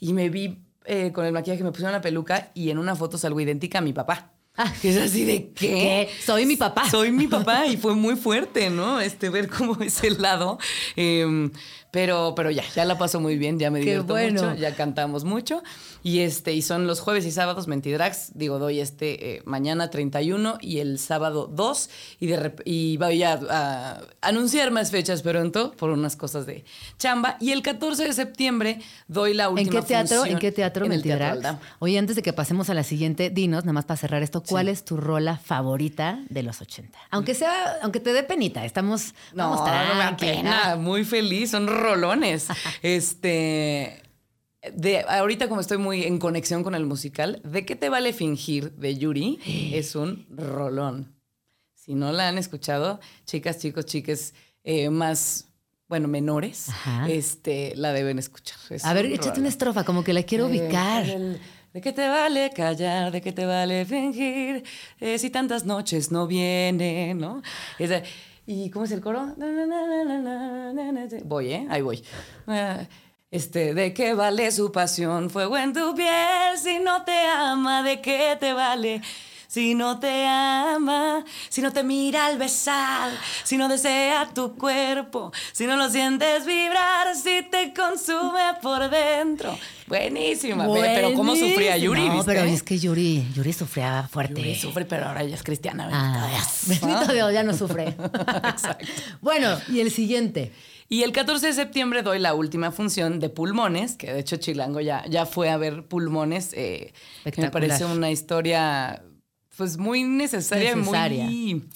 y me vi eh, con el maquillaje, me pusieron la peluca y en una foto salgo idéntica a mi papá. Ah. que es así de ¿qué? ¿Qué? Soy mi papá. Soy mi papá y fue muy fuerte, ¿no? Este, ver cómo es el lado. Em, pero, pero ya, ya la paso muy bien, ya me divierto bueno. mucho, ya cantamos mucho. Y este, y son los jueves y sábados Mentidrags. Digo, doy este eh, mañana 31 y el sábado 2. Y, de y voy a, a anunciar más fechas pronto por unas cosas de chamba. Y el 14 de septiembre doy la ¿En última qué teatro? función ¿En qué teatro en Teatro Mentidrags? Aldama. Oye, antes de que pasemos a la siguiente, dinos, nada más para cerrar esto, ¿cuál es tu rola favorita de los 80? Aunque sea, aunque te dé penita, estamos, No, vamos no me da tranqui, pena, ¿no? muy feliz, son rolones. este, de, ahorita como estoy muy en conexión con el musical, ¿de qué te vale fingir de Yuri? Es un rolón. Si no la han escuchado, chicas, chicos, chiques eh, más, bueno, menores, Ajá. este, la deben escuchar. Es A ver, un échate rolón. una estrofa, como que la quiero Eh, ubicar. el- ¿De qué te vale callar? ¿De qué te vale fingir? Eh, si tantas noches no vienen, ¿no? Esa- ¿Y cómo es el coro? Voy, ¿eh? Ahí voy. Ah, Este, ¿de qué vale su pasión? Fuego en tu piel, si no te ama, ¿de qué te vale? Si no te ama, si no te mira al besar, si no desea tu cuerpo, si no lo sientes vibrar, si te consume por dentro. Buenísima, ve, pero ¿cómo sufría Yuri? No, viste? pero es que Yuri, Yuri sufría fuerte. Yuri sufre, pero ahora ella es cristiana. Ah, Dios. bendito Dios, ya no sufre. Exacto. Bueno, y el siguiente. Y el 14 de septiembre doy la última función de Pulmones, que de hecho Chilango ya, ya fue a ver Pulmones, eh, que me parece una historia pues muy necesaria, muy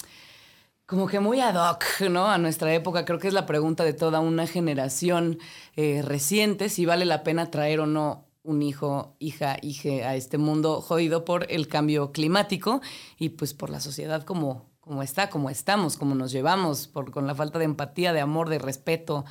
como que muy ad hoc, ¿no? A nuestra época. Creo que es la pregunta de toda una generación eh, reciente, si vale la pena traer o no un hijo, hija, hije a este mundo jodido por el cambio climático y pues por la sociedad como, como está, como estamos, como nos llevamos, por, con la falta de empatía, de amor, de respeto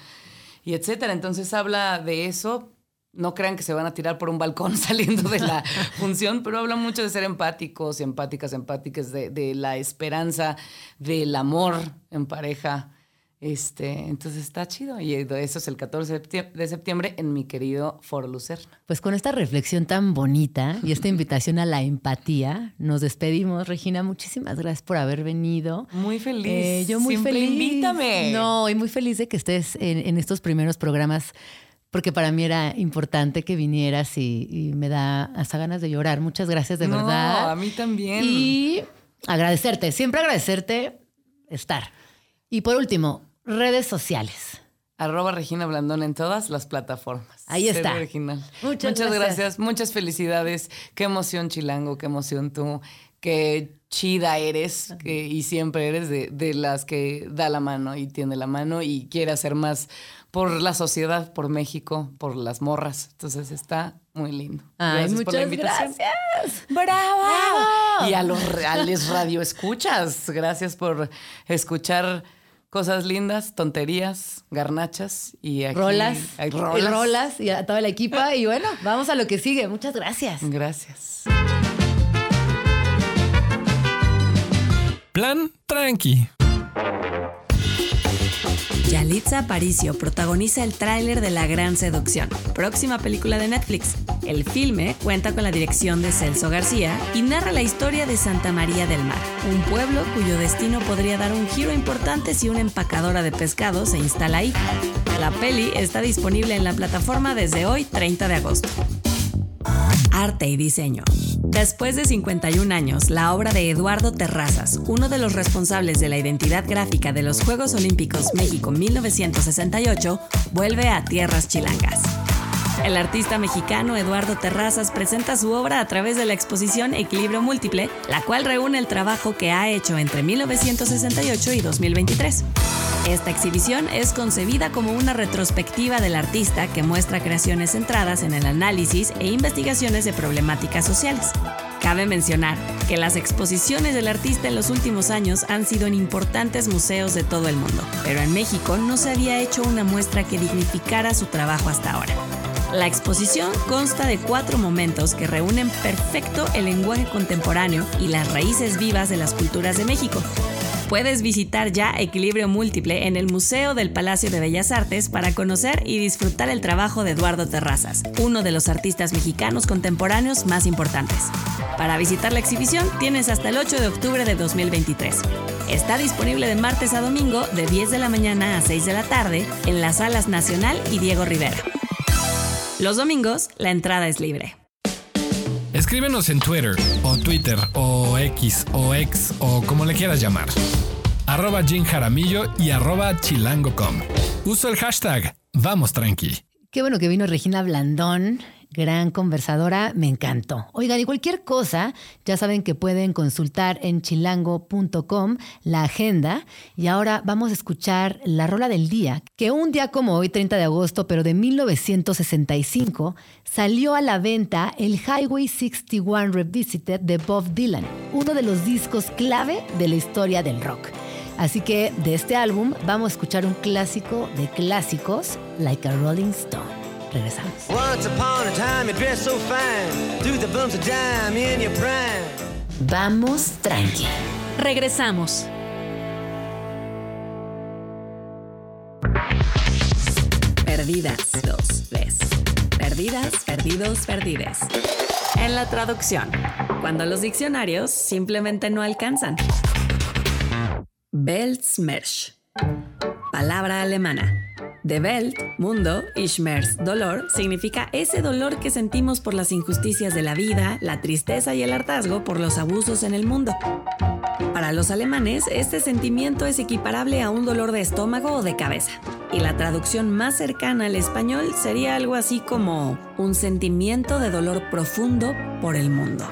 y etcétera. Entonces habla de eso. No crean que se van a tirar por un balcón saliendo de la función, pero habla mucho de ser empáticos y empáticas, empáticas, de, de la esperanza, del amor en pareja. Este, entonces está chido. Y eso es el 14 de septiembre- de septiembre en mi querido Foro Lucerna. Pues con esta reflexión tan bonita y esta invitación a la empatía, nos despedimos. Regina, muchísimas gracias por haber venido. Muy feliz. Eh, yo muy Siempre feliz. invítame. No, y muy feliz de que estés en, en estos primeros programas, porque para mí era importante que vinieras y, y me da hasta ganas de llorar. Muchas gracias, de No, verdad. a mí también. Y agradecerte, siempre agradecerte estar. Y por último, redes sociales. Arroba Regina Blandón en todas las plataformas. Ahí está. original. Muchas Muchas, gracias. gracias. muchas felicidades. Qué emoción, Chilango, qué emoción tú. Qué chida eres que- y siempre eres de, de las que da la mano y tiene la mano y quiere hacer más por la sociedad, por México, por las morras. Entonces está muy lindo. Ay, Gracias por la muchas invitación. gracias. ¡Bravo! Y a los reales radioescuchas, gracias por escuchar cosas lindas, tonterías, garnachas y aquí rolas, hay y rolas. rolas y a toda la equipa. Y bueno, vamos a lo que sigue. Muchas gracias. Gracias. Plan tranqui. Yalitza Aparicio protagoniza el tráiler de La Gran Seducción, próxima película de Netflix. El filme cuenta con la dirección de Celso García y narra la historia de Santa María del Mar, un pueblo cuyo destino podría dar un giro importante si una empacadora de pescado se instala ahí. La peli está disponible en la plataforma desde hoy, 30 de agosto. Arte y diseño. Después de 51 años, la obra de Eduardo Terrazas, uno de los responsables de la identidad gráfica de los Juegos Olímpicos México 1968, vuelve a tierras chilangas. El artista mexicano Eduardo Terrazas presenta su obra a través de la exposición Equilibrio Múltiple, la cual reúne el trabajo que ha hecho entre 1968 y 2023. Esta exhibición es concebida como una retrospectiva del artista que muestra creaciones centradas en el análisis e investigaciones de problemáticas sociales. Cabe mencionar que las exposiciones del artista en los últimos años han sido en importantes museos de todo el mundo, pero en México no se había hecho una muestra que dignificara su trabajo hasta ahora. La exposición consta de cuatro momentos que reúnen perfecto el lenguaje contemporáneo y las raíces vivas de las culturas de México. Puedes visitar ya Equilibrio Múltiple en el Museo del Palacio de Bellas Artes para conocer y disfrutar el trabajo de Eduardo Terrazas, uno de los artistas mexicanos contemporáneos más importantes. Para visitar la exhibición tienes hasta el 8 de octubre de 2023. Está disponible de martes a domingo de 10 de la mañana a 6 de la tarde en las salas Nacional y Diego Rivera. Los domingos la entrada es libre. Escríbenos en Twitter o Twitter o X o X o como le quieras llamar. Arroba Jim Jaramillo y arroba chilango.com. Uso el hashtag Vamos Tranqui. Qué bueno que vino Regina Blandón, gran conversadora, me encantó. Oigan, y cualquier cosa, ya saben que pueden consultar en chilango.com la agenda. Y ahora vamos a escuchar la rola del día, que un día como hoy, 30 de agosto, pero de 1965, salió a la venta el Highway 61 Revisited de Bob Dylan, uno de los discos clave de la historia del rock. Así que de este álbum vamos a escuchar un clásico de clásicos, Like a Rolling Stone. Regresamos. Once upon a time, you dressed so fine. Through the bumps of dime in your prime. Vamos tranqui. Regresamos. Perdidas, dos, ves. Perdidas, perdidos, perdides. En la traducción, cuando los diccionarios simplemente no alcanzan. Weltschmerz. Palabra alemana. De Welt, mundo, y Schmerz, dolor, significa ese dolor que sentimos por las injusticias de la vida, la tristeza y el hartazgo por los abusos en el mundo. Para los alemanes, este sentimiento es equiparable a un dolor de estómago o de cabeza. Y la traducción más cercana al español sería algo así como un sentimiento de dolor profundo por el mundo.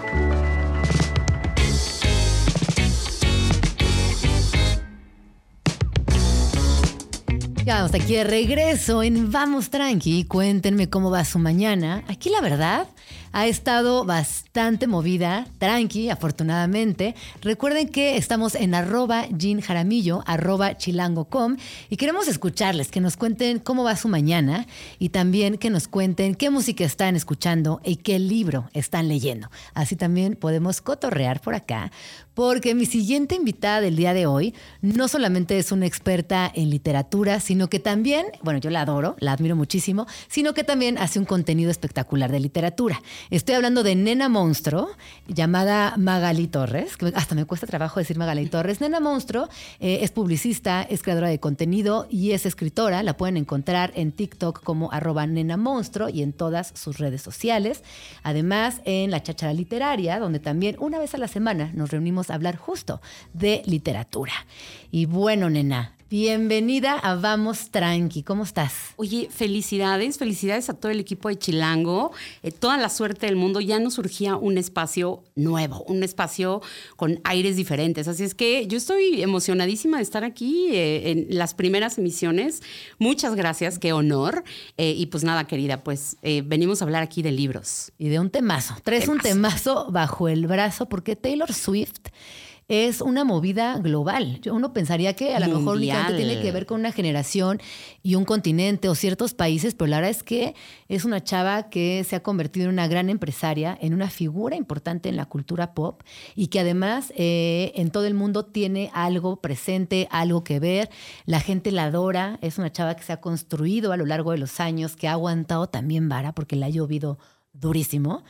Ya vamos aquí de regreso en Vamos Tranqui. Cuéntenme cómo va su mañana. Aquí la verdad ha estado bastante movida, tranqui, afortunadamente. Recuerden que estamos en arroba Jean Jaramillo, arroba chilango.com y queremos escucharles, que nos cuenten cómo va su mañana y también que nos cuenten qué música están escuchando y qué libro están leyendo. Así también podemos cotorrear por acá, porque mi siguiente invitada del día de hoy no solamente es una experta en literatura, sino que también, bueno, yo la adoro, la admiro muchísimo, sino que también hace un contenido espectacular de literatura. Estoy hablando de Nena Monstruo, llamada Magali Torres, que hasta me cuesta trabajo decir Magali Torres. Nena Monstruo eh, es publicista, es creadora de contenido y es escritora. La pueden encontrar en TikTok como arroba Nena Monstruo y en todas sus redes sociales. Además, en La Cháchara Literaria, donde también una vez a la semana nos reunimos a hablar justo de literatura. Y bueno, nena, bienvenida a Vamos Tranqui. ¿Cómo estás? Oye, felicidades, felicidades a todo el equipo de Chilango, eh, toda la suerte del mundo. Ya nos surgía un espacio nuevo, un espacio con aires diferentes. Así es que yo estoy emocionadísima de estar aquí eh, en las primeras emisiones. Muchas gracias, qué honor. Eh, y pues nada, querida, pues venimos a hablar aquí de libros. Y de un temazo. Traes un temazo bajo el brazo porque Taylor Swift es una movida global. Yo- Uno pensaría que a lo mejor únicamente tiene que ver con una generación y un continente o ciertos países, pero la verdad es que es una chava que se ha convertido en una gran empresaria, en una figura importante en la cultura pop y que además eh, en todo el mundo tiene algo presente, algo que ver. La gente la adora. Es una chava que se ha construido a lo largo de los años, que ha aguantado también vara porque le ha llovido durísimo.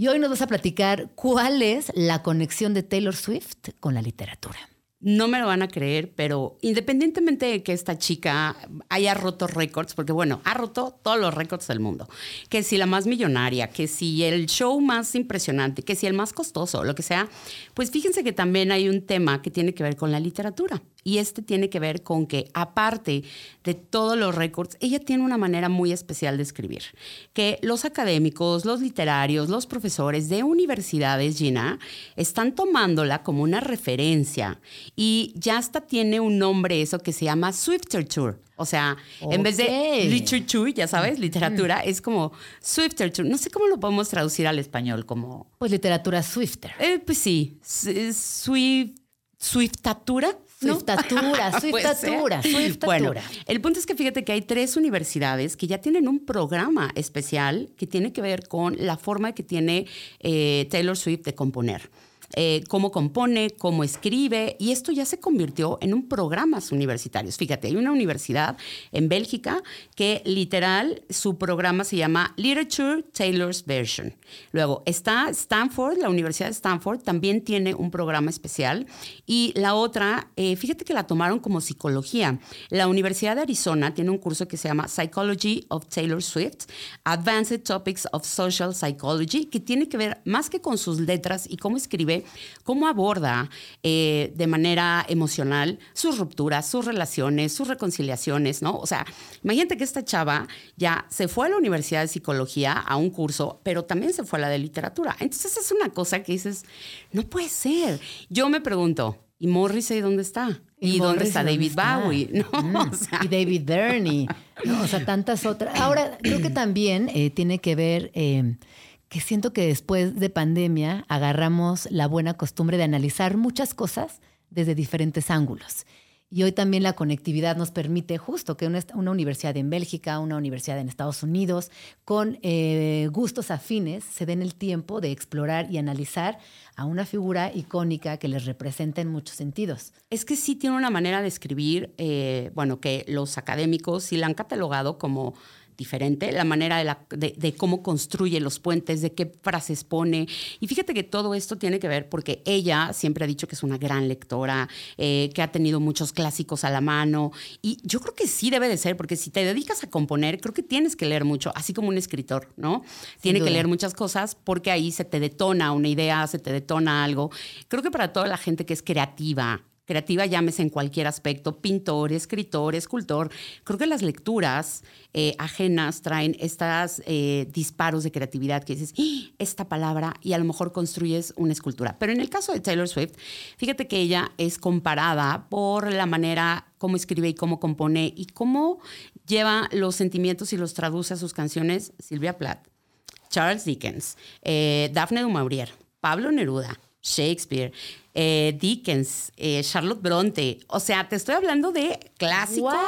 Y hoy nos vas a platicar cuál es la conexión de Taylor Swift con la literatura. No me lo van a creer, pero independientemente de que esta chica haya roto récords, porque bueno, ha roto todos los récords del mundo, que si la más millonaria, que si el show más impresionante, que si el más costoso, lo que sea, pues fíjense que también hay un tema que tiene que ver con la literatura. Y este tiene que ver con que, aparte de todos los récords, ella tiene una manera muy especial de escribir. Que los académicos, los literarios, los profesores de universidades, Gina, están tomándola como una referencia. Y ya hasta tiene un nombre eso que se llama Swifterture. O sea, en vez de literature, ya sabes, literatura, es como Swifterture. No sé cómo lo podemos traducir al español, como... Pues literatura Swifter. Eh, pues sí, Swift, Swiftatura. ¿No? Swiftatura, Puede Swiftatura. Bueno, el punto es que fíjate que hay tres universidades que ya tienen un programa especial que tiene que ver con la forma que tiene eh, Taylor Swift de componer. Eh, cómo compone, cómo escribe, y esto ya se convirtió en un programas universitarios. Fíjate, hay una universidad en Bélgica que literal su programa se llama Literature Taylor's Version. Luego está Stanford, la Universidad de Stanford también tiene un programa especial y la otra, eh, fíjate que la tomaron como psicología. La Universidad de Arizona tiene un curso que se llama Psychology of Taylor Swift, Advanced Topics of Social Psychology, que tiene que ver más que con sus letras y cómo escribe, cómo aborda eh, de manera emocional sus rupturas, sus relaciones, sus reconciliaciones, ¿no? O sea, imagínate que esta chava ya se fue a la Universidad de Psicología a un curso, pero también se fue a la de literatura. Entonces es una cosa que dices, no puede ser. Yo me pregunto, ¿y Morrissey dónde está? ¿Y, dónde está ¿dónde David está? Bowie? No, Mm, o sea, Y David Byrne, y, ¿no? o sea, tantas otras. Ahora, creo que también eh, tiene que ver eh, que siento que después de pandemia agarramos la buena costumbre de analizar muchas cosas desde diferentes ángulos. Y hoy también la conectividad nos permite justo que una, universidad en Bélgica, una universidad en Estados Unidos, con eh, gustos afines, se den el tiempo de explorar y analizar a una figura icónica que les representa en muchos sentidos. Es que sí tiene una manera de escribir, eh, bueno, que los académicos sí la han catalogado como diferente, la manera de, la- de- de cómo construye los puentes, de qué frases pone. Y fíjate que todo esto tiene que ver porque ella siempre ha dicho que es una gran lectora, eh, que ha tenido muchos clásicos a la mano. Y yo creo que sí debe de ser, porque si te dedicas a componer, creo que tienes que leer mucho, así como un escritor, ¿no? Tiene que leer muchas cosas porque ahí se te detona una idea, se te detona algo. Creo que para toda la gente que es creativa, creativa llámese en cualquier aspecto, pintor, escritor, escultor, creo que las lecturas eh, ajenas traen estos disparos de creatividad que dices, "¡Ah! esta palabra, y a lo mejor construyes una escultura. Pero en el caso de Taylor Swift, fíjate que ella es comparada por la manera cómo escribe y cómo compone y cómo lleva los sentimientos y los traduce a sus canciones Silvia Plath. Charles Dickens, eh, Daphne du Maurier, Pablo Neruda, Shakespeare, eh, Dickens, eh, Charlotte Bronte. O sea, te estoy hablando de clásicos. What?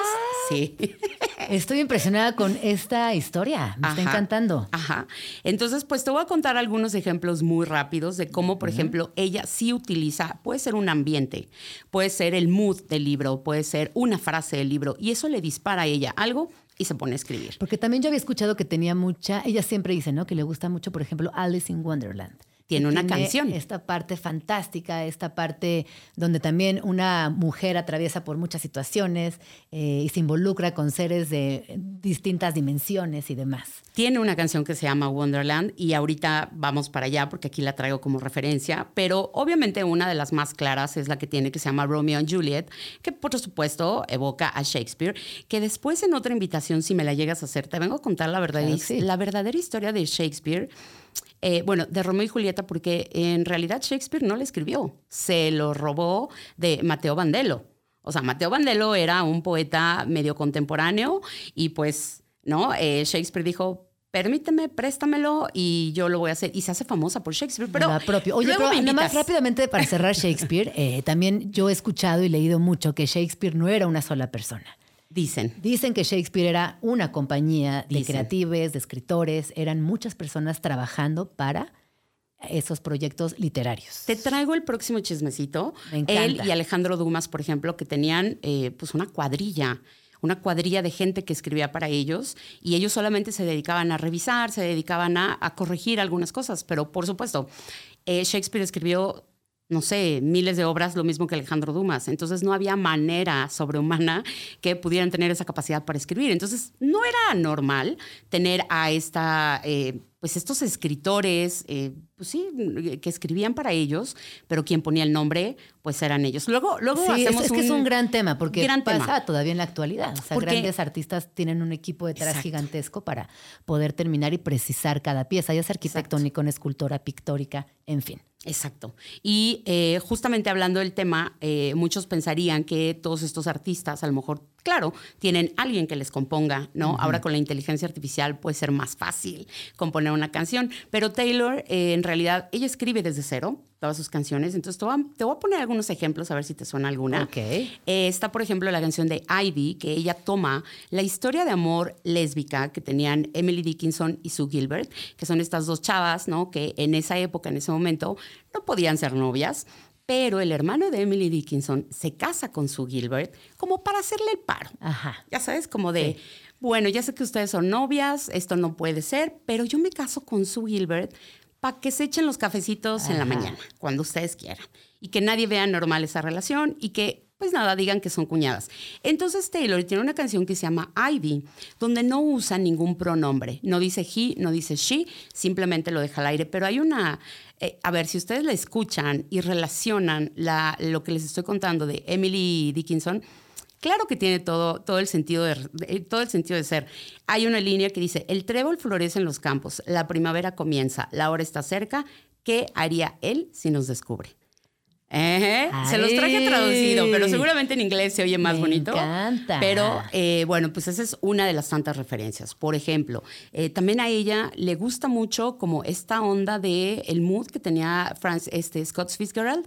Sí. Estoy impresionada con esta historia. Me está encantando. Ajá. Entonces, pues te voy a contar algunos ejemplos muy rápidos de cómo, por ejemplo, ella sí utiliza, puede ser un ambiente, puede ser el mood del libro, puede ser una frase del libro, y eso le dispara a ella algo y se pone a escribir. Porque también yo había escuchado que tenía mucha, ella siempre dice, ¿no? Que le gusta mucho, por ejemplo, Alice in Wonderland. Tiene una canción. Esta parte fantástica, esta parte donde también una mujer atraviesa por muchas situaciones eh, y se involucra con seres de distintas dimensiones y demás. Tiene una canción que se llama Wonderland y ahorita vamos para allá porque aquí la traigo como referencia, pero obviamente una de las más claras es la que tiene que se llama Romeo and Juliet, que por supuesto evoca a Shakespeare, que después en otra invitación, si me la llegas a hacer, te vengo a contar la, verdad Claro sí. la verdadera historia de Shakespeare. Eh, bueno, de Romeo y Julieta, porque en realidad Shakespeare no la escribió, se lo robó de Mateo Bandello. O sea, Mateo Bandello era un poeta medio contemporáneo y pues, ¿no? Eh, Shakespeare dijo, permíteme, préstamelo y yo lo voy a hacer. Y se hace famosa por Shakespeare. Pero La propia. Oye, luego pero nada más rápidamente para cerrar Shakespeare, eh, también yo he escuchado y leído mucho que Shakespeare no era una sola persona. Dicen. Dicen que Shakespeare era una compañía de Dicen. creativos, de escritores, eran muchas personas trabajando para esos proyectos literarios. Te traigo el próximo chismecito. Me encanta. Él y Alejandro Dumas, por ejemplo, que tenían eh, pues una cuadrilla, una cuadrilla de gente que escribía para ellos y ellos solamente se dedicaban a revisar, se dedicaban a, a corregir algunas cosas. Pero por supuesto, eh, Shakespeare escribió no sé, miles de obras, lo mismo que Alejandro Dumas. Entonces no había manera sobrehumana que pudieran tener esa capacidad para escribir. Entonces no era normal tener a esta, eh, pues estos escritores, eh, pues sí, que escribían para ellos, pero quien ponía el nombre, pues eran ellos. Luego, luego Sí, es, hacemos es que es un gran tema porque gran pasa tema. todavía en la actualidad. O sea, Porque- grandes artistas tienen un equipo detrás Exacto. gigantesco para poder terminar y precisar cada pieza, ya sea arquitectónica, una escultora, pictórica, en fin. Exacto. Y eh, justamente hablando del tema, eh, muchos pensarían que todos estos artistas, a lo mejor, claro, tienen alguien que les componga, ¿no? Ahora con la inteligencia artificial puede ser más fácil componer una canción, pero Taylor, eh, en realidad, ella escribe desde cero todas sus canciones. Entonces, te voy, a, te voy a poner algunos ejemplos a ver si te suena alguna. Ok. Eh, está, por ejemplo, la canción de Ivy, que ella toma la historia de amor lésbica que tenían Emily Dickinson y Sue Gilbert, que son estas dos chavas, ¿no? Que en esa época, en ese momento, no podían ser novias. Pero el hermano de Emily Dickinson se casa con Sue Gilbert como para hacerle el paro. Ajá. Ya sabes, como de, bueno, ya sé que ustedes son novias, esto no puede ser, pero yo me caso con Sue Gilbert para que se echen los cafecitos en la mañana, cuando ustedes quieran. Y que nadie vea normal esa relación y que, pues nada, digan que son cuñadas. Entonces Taylor tiene una canción que se llama Ivy, donde no usa ningún pronombre. No dice he, no dice she, simplemente lo deja al aire. Pero hay una... eh, a ver, si ustedes la escuchan y relacionan la, lo que les estoy contando de Emily Dickinson, Claro que tiene todo, todo, el sentido de- todo el sentido de ser. Hay una línea que dice, el trébol florece en los campos, la primavera comienza, la hora está cerca, ¿qué haría él si nos descubre? Se los traje traducido, pero seguramente en inglés se oye más Me bonito. encanta. Pero eh, bueno, pues esa es una de las tantas referencias. Por ejemplo, eh, también a ella le gusta mucho como esta onda de el mood que tenía Franz, este, Scott Fitzgerald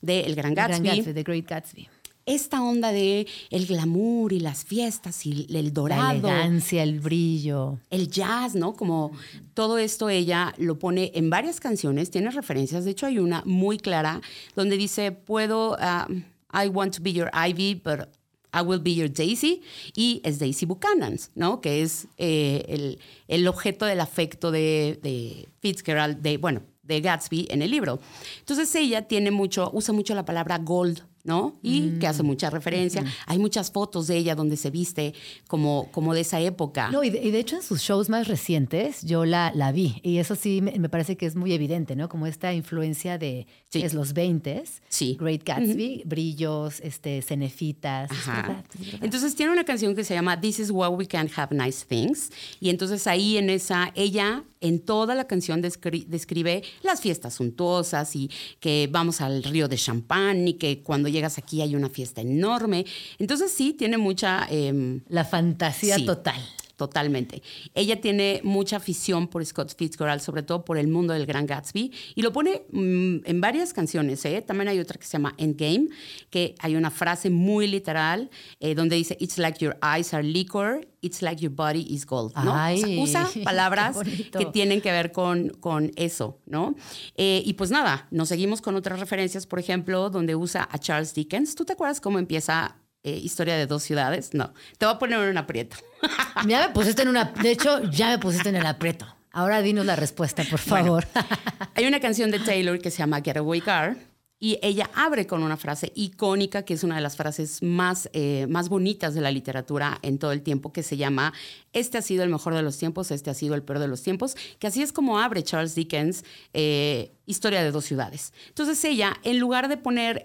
de El Gran Gran Gatsby Gatsby, The Great Gatsby. Esta onda de el glamour y las fiestas y el La dorado, elegancia, el brillo. el jazz, ¿no? Como todo esto ella lo pone en varias canciones, tiene referencias. De hecho, hay una muy clara donde dice, puedo, ah, I want to be your Ivy, but I will be your Daisy. Y es Daisy Buchanan, ¿no? Que es eh, el, el objeto del afecto de, de Fitzgerald, de, bueno, de Gatsby en el libro. Entonces ella tiene mucho, usa mucho la palabra gold, ¿no? Y que hace mucha referencia. Hay muchas fotos de ella donde se viste como, como de esa época. No, y de, y de hecho en sus shows más recientes yo la, la vi y eso sí me, me parece que es muy evidente, ¿no? Como esta influencia de Sí. es los 20 Sí. Great Gatsby, brillos, este, cenefitas. es verdad, es verdad. Entonces tiene una canción que se llama This is why we can have nice things. Y entonces ahí en esa, ella en toda la canción descri- describe las fiestas suntuosas y que vamos al río de champán y que cuando llegas aquí hay una fiesta enorme. Entonces sí, tiene mucha... em, La fantasía Sí. total. Totalmente. Ella tiene mucha afición por Scott Fitzgerald, sobre todo por el mundo del Gran Gatsby, y lo pone mm, en varias canciones. ¿eh? También hay otra que se llama Endgame, que hay una frase muy literal eh, donde dice, It's like your eyes are liquor, it's like your body is gold. ¿no? O sea, Ay, usa palabras que tienen que ver con, con eso, ¿no? Eh, y pues nada, nos seguimos con otras referencias, por ejemplo, donde usa a Charles Dickens. ¿Tú te acuerdas cómo empieza eh, Historia de dos ciudades? No, te voy a poner un aprieto. Ya me pusiste en una, de hecho ya me pusiste en el aprieto. Ahora dinos la respuesta, por favor. Hay una canción de Taylor que se llama Getaway Car y ella abre con una frase icónica que es una de las frases más, eh, más bonitas de la literatura en todo el tiempo que se llama Este ha sido el mejor de los tiempos, este ha sido el peor de los tiempos, que así es como abre Charles Dickens eh, Historia de dos ciudades. Entonces ella, en lugar de poner...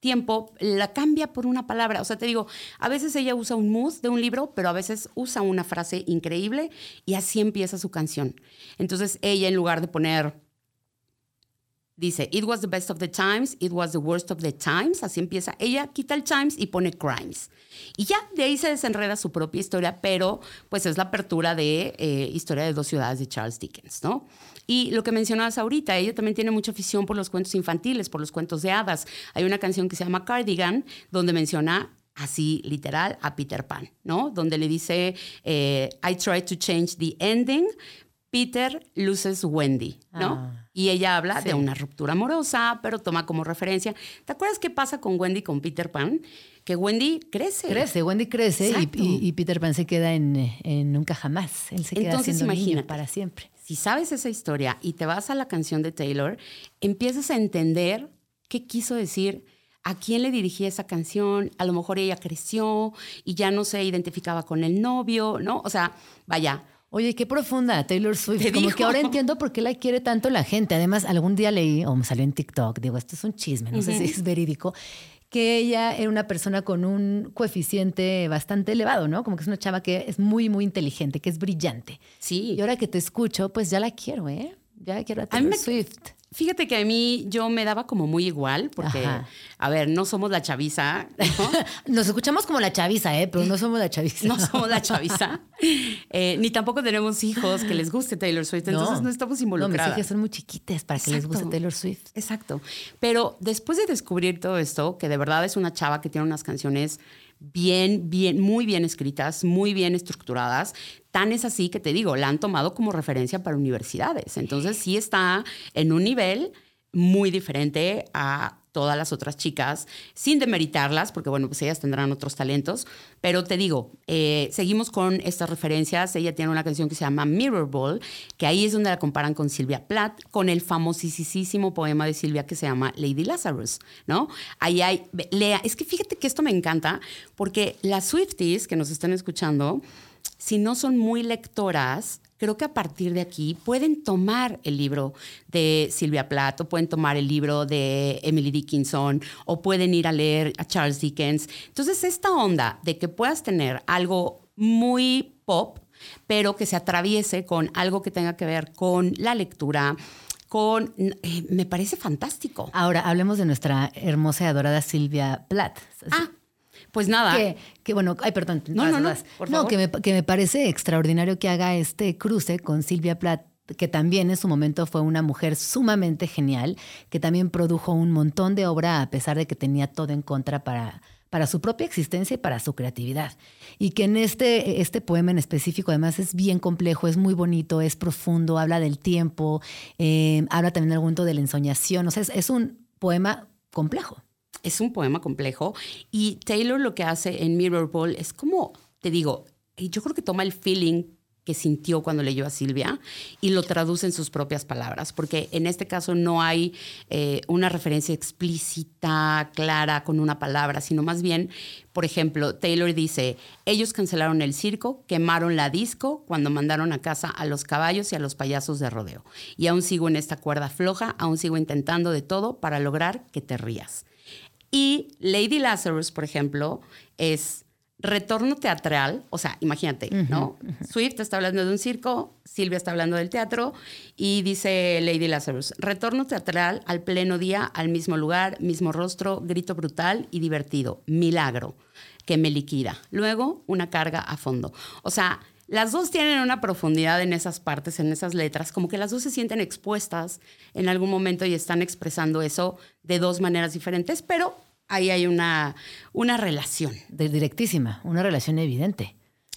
tiempo la cambia por una palabra. O sea, te digo, a veces ella usa un mood de un libro, pero a veces usa una frase increíble y así empieza su canción. Entonces ella, en lugar de poner dice, it was the best of the times, it was the worst of the times, así empieza. Ella quita el times y pone crimes. Y ya, de ahí se desenreda su propia historia, pero pues es la apertura de eh, Historia de dos ciudades de Charles Dickens, ¿no? Y lo que mencionabas ahorita, ella también tiene mucha afición por los cuentos infantiles, por los cuentos de hadas. Hay una canción que se llama Cardigan, donde menciona así literal a Peter Pan, ¿no? Donde le dice, eh, I tried to change the ending, Peter loses Wendy, ¿no? Ah. y ella habla sí. de una ruptura amorosa, pero toma como referencia. ¿Te acuerdas qué pasa con Wendy con Peter Pan? Que Wendy crece. Crece, Wendy crece y, Exacto. y- y Peter Pan se queda en, en nunca jamás. Él se queda Entonces, imagínate. para siempre. Si sabes esa historia y te vas a la canción de Taylor, empiezas a entender qué quiso decir, a quién le dirigía esa canción. A lo mejor ella creció y ya no se identificaba con el novio, ¿no? O sea, vaya, Oye, qué profunda Taylor Swift. Como que ahora entiendo por qué la quiere tanto la gente. Además, algún día leí, o me salió en TikTok, digo, esto es un chisme, no sé si es verídico, que ella era una persona con un coeficiente bastante elevado, ¿no? Como que es una chava que es muy, muy inteligente, que es brillante. sí. Y ahora que te escucho, pues ya la quiero, ¿eh? Ya quiero a A mí Taylor me- Swift. Fíjate que a mí yo me daba como muy igual, porque, Ajá. a ver, no somos la chaviza, ¿no? Nos escuchamos como la chaviza, ¿eh? Pero no somos la chaviza. No somos la chaviza. Eh, ni tampoco tenemos hijos que les guste Taylor Swift, entonces no, estamos No, mis hijas son muy chiquitas para que les guste. Taylor Swift. Exacto. Pero después de descubrir todo esto, que de verdad es una chava que tiene unas canciones bien, bien, muy bien escritas, muy bien estructuradas, tan es así que te digo, la han tomado como referencia para universidades. Entonces sí está en un nivel muy diferente a todas las otras chicas, sin demeritarlas, porque bueno, pues ellas tendrán otros talentos, pero te digo, eh, seguimos con estas referencias, ella tiene una canción que se llama Mirror Ball, que ahí es donde la comparan con Silvia Plath, con el famosísimo poema de Silvia que se llama Lady Lazarus, ¿no? Ahí hay, lea, es que fíjate que esto me encanta, porque las Swifties que nos están escuchando, si no son muy lectoras, creo que a partir de aquí pueden tomar el libro de Silvia Plath o pueden tomar el libro de Emily Dickinson o pueden ir a leer a Charles Dickens. Entonces, esta onda de que puedas tener algo muy pop, pero que se atraviese con algo que tenga que ver con la lectura, con... eh, me parece fantástico. Ahora, hablemos de nuestra hermosa y adorada Silvia Plath. Ah, pues nada. Que, que, bueno, ay, perdón. No, vas, no, no, vas. por No, favor. que me, que me parece extraordinario que haga este cruce con Silvia Plath, que también en su momento fue una mujer sumamente genial, que también produjo un montón de obra a pesar de que tenía todo en contra para, para su propia existencia y para su creatividad. Y que en este, este poema en específico además es bien complejo, es muy bonito, es profundo, habla del tiempo, eh, habla también algún momento de la ensoñación, o sea, es, es un poema complejo. Es un poema complejo y Taylor lo que hace en Mirror Ball es como, te digo, yo creo que toma el feeling que sintió cuando leyó a Silvia y lo traduce en sus propias palabras, porque en este caso no hay eh, una referencia explícita, clara, con una palabra, sino más bien, por ejemplo, Taylor dice, ellos cancelaron el circo, quemaron la disco cuando mandaron a casa a los caballos y a los payasos de rodeo. Y aún sigo en esta cuerda floja, aún sigo intentando de todo para lograr que te rías. Y Lady Lazarus, por ejemplo, es retorno teatral, o sea, imagínate, ¿no? Swift está hablando de un circo, Silvia está hablando del teatro y dice Lady Lazarus, retorno teatral al pleno día, al mismo lugar, mismo rostro, grito brutal y divertido, milagro que me liquida. Luego, una carga a fondo. O sea, las dos tienen una profundidad en esas partes, en esas letras, como que las dos se sienten expuestas en algún momento y están expresando eso de dos maneras diferentes, pero ahí hay una, una relación. De directísima, una relación evidente.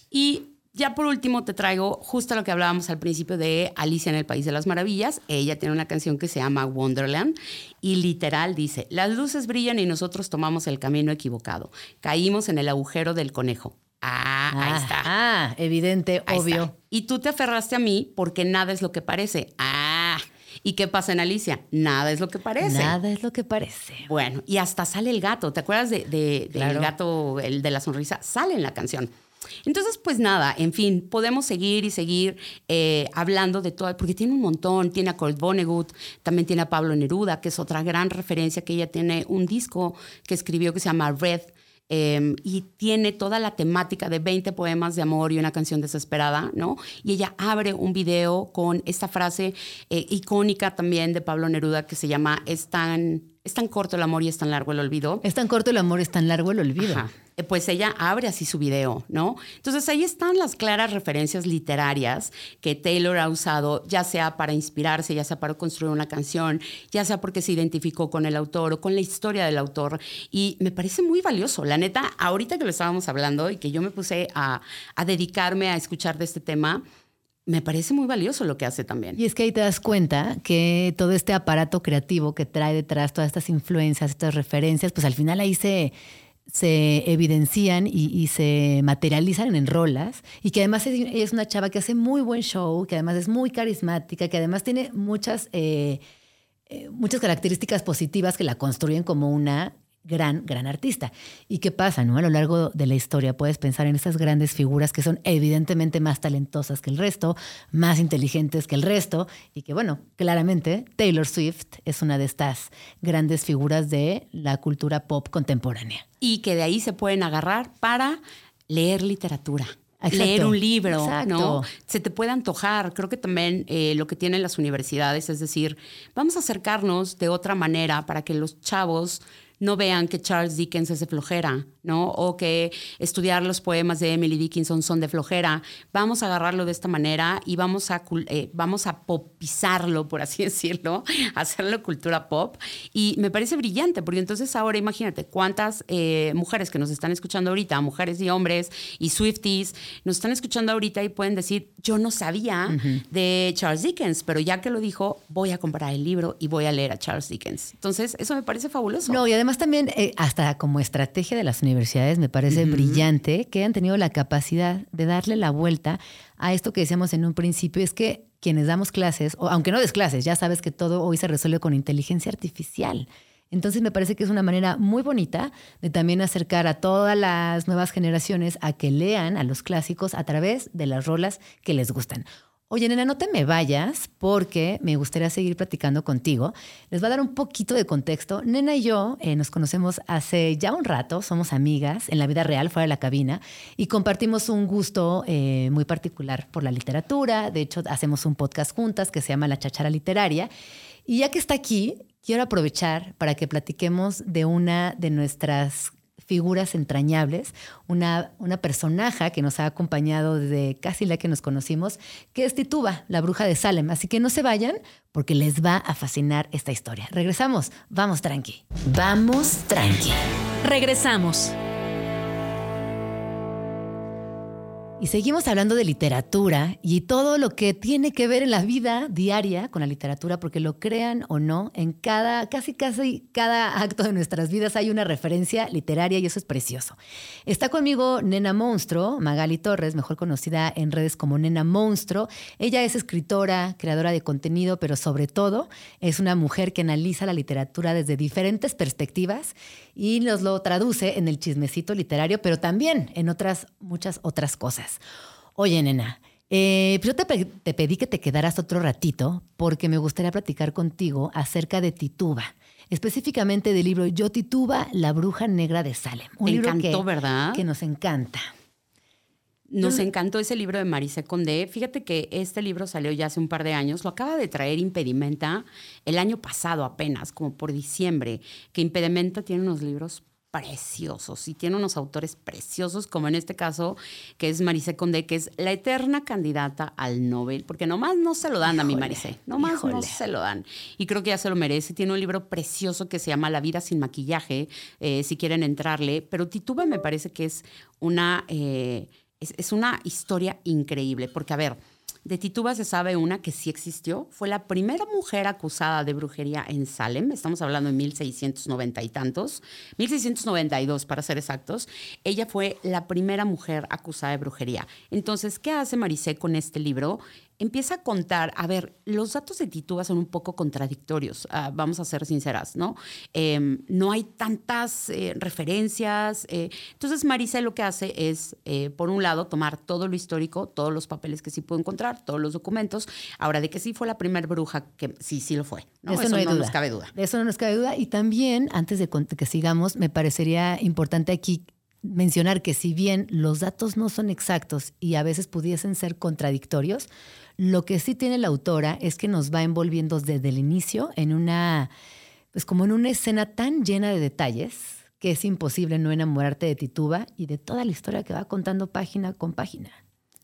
Y ya por último te traigo justo lo que hablábamos al principio de Alicia en el País de las Maravillas. Ella tiene una canción que se llama Wonderland y literal dice, las luces brillan y nosotros tomamos el camino equivocado. Caímos en el agujero del conejo. Ah, ahí está. Ah, evidente, Ahí obvio. está. Y tú te aferraste a mí porque nada es lo que parece. Ah. ¿Y qué pasa en Alicia? Nada es lo que parece. Nada es lo que parece. Bueno, y hasta sale el gato. ¿Te acuerdas de, de- del Claro. gato, el de la sonrisa? Sale en la canción. Entonces, pues nada, en fin, podemos seguir y seguir eh, hablando de todo, porque tiene un montón. Tiene a Kurt Vonnegut, también tiene a Pablo Neruda, que es otra gran referencia, que ella tiene un disco que escribió que se llama Red, eh, y tiene toda la temática de 20 poemas de amor y una canción desesperada, ¿no? Y ella abre un video con esta frase eh, icónica también de Pablo Neruda que se llama Es tan, es tan corto el amor y es tan largo el olvido. Es tan corto el amor, es tan largo el olvido. Ajá. Eh, Pues ella abre así su video, ¿no? Entonces ahí están las claras referencias literarias que Taylor ha usado, ya sea para inspirarse, ya sea para construir una canción, ya sea porque se identificó con el autor o con la historia del autor. Y me parece muy valioso. La neta, ahorita que lo estábamos hablando y que yo me puse a, a dedicarme a escuchar de este tema, me parece muy valioso lo que hace también. Y es que ahí te das cuenta que todo este aparato creativo que trae detrás todas estas influencias, estas referencias, pues al final ahí se, se evidencian y, se materializan en rolas y que además es una chava que hace muy buen show, que además es muy carismática, que además tiene muchas, eh, eh, muchas características positivas que la construyen como una gran, gran artista. ¿Y qué pasa? ¿no? A lo largo de la historia puedes pensar en estas grandes figuras que son evidentemente más talentosas que el resto, más inteligentes que el resto, y que bueno, claramente Taylor Swift es una de estas grandes figuras de la cultura pop contemporánea. y que de ahí se pueden agarrar para leer literatura. Exacto. Leer un libro, Exacto. ¿no? Se te puede antojar. Creo que también eh, lo que tienen las universidades es decir, vamos a acercarnos de otra manera para que los chavos no vean que Charles Dickens es de flojera, ¿no? O que estudiar los poemas de Emily Dickinson son de flojera. Vamos a agarrarlo de esta manera y vamos a, eh, vamos a popizarlo, por así decirlo, hacerlo cultura pop. Y me parece brillante, porque entonces ahora imagínate cuántas eh, mujeres que nos están escuchando ahorita, mujeres y hombres y Swifties, nos están escuchando ahorita y pueden decir, yo no sabía de Charles Dickens, pero ya que lo dijo, voy a comprar el libro y voy a leer a Charles Dickens. Entonces, eso me parece fabuloso. No, y además también, eh, hasta como estrategia de las universidades, me parece brillante que hayan tenido la capacidad de darle la vuelta a esto que decíamos en un principio, es que quienes damos clases, o aunque no des clases, ya sabes que todo hoy se resuelve con inteligencia artificial. Entonces me parece que es una manera muy bonita de también acercar a todas las nuevas generaciones a que lean a los clásicos a través de las rolas que les gustan. Oye, nena, no te me vayas porque me gustaría seguir platicando contigo. Les voy a dar un poquito de contexto. Nena y yo eh, nos conocemos hace ya un rato, somos amigas en la vida real, fuera de la cabina, y compartimos un gusto eh, muy particular por la literatura. De hecho, hacemos un podcast juntas que se llama La Chachara Literaria. Y ya que está aquí, quiero aprovechar para que platiquemos de una de nuestras figuras entrañables, una, una personaje que nos ha acompañado desde casi la que nos conocimos, que es Tituba, la bruja de Salem. Así que no se vayan porque les va a fascinar esta historia. Regresamos, vamos tranqui. Vamos tranqui. Regresamos. Y seguimos hablando de literatura y todo lo que tiene que ver en la vida diaria con la literatura, porque lo crean o no, en cada, casi casi cada acto de nuestras vidas hay una referencia literaria y eso es precioso. Está conmigo Nena Monstruo, Magali Torres, mejor conocida en redes como Nena Monstruo. Ella es escritora, creadora de contenido, pero sobre todo es una mujer que analiza la literatura desde diferentes perspectivas y nos lo traduce en el chismecito literario, pero también en otras, muchas otras cosas. Oye, nena, eh, pues yo te, pe- te pedí que te quedaras otro ratito porque me gustaría platicar contigo acerca de Tituba. Específicamente del libro Yo Tituba, la bruja negra de Salem. Un Te libro encantó, que, ¿verdad? Que nos encanta. Nos encantó ese libro de Marisa Condé. Fíjate que este libro salió ya hace un par de años. Lo acaba de traer Impedimenta el año pasado apenas, como por diciembre, que Impedimenta tiene unos libros preciosos y tiene unos autores preciosos, como en este caso, que es Marisa Condé, que es la eterna candidata al Nobel, porque nomás no se lo dan a mi Marisa, nomás no híjole. se lo dan. Y creo que ya se lo merece. Tiene un libro precioso que se llama La vida sin maquillaje, eh, si quieren entrarle, pero Tituba me parece que es una... eh, es, una historia increíble, porque a ver, de Tituba se sabe una que sí existió. Fue la primera mujer acusada de brujería en Salem. Estamos hablando de 1690 y tantos. 1692, para ser exactos. Ella fue la primera mujer acusada de brujería. Entonces, ¿qué hace Maricé con este libro? Empieza a contar, a ver, los datos de Tituba son un poco contradictorios, ah, vamos a ser sinceras, ¿no? Eh, no hay tantas eh, referencias. eh, entonces, Marisa lo que hace es, eh, por un lado, tomar todo lo histórico, todos los papeles que sí pudo encontrar, todos los documentos. Ahora, de que sí fue la primera bruja, que sí, sí lo fue. ¿no? Eso, no, hay duda. nos cabe duda. De eso no nos cabe duda. Y también, antes de que sigamos, me parecería importante aquí mencionar que si bien los datos no son exactos y a veces pudiesen ser contradictorios, lo que sí tiene la autora es que nos va envolviendo desde el inicio en una, pues como en una escena tan llena de detalles que es imposible no enamorarte de Tituba y de toda la historia que va contando página con página.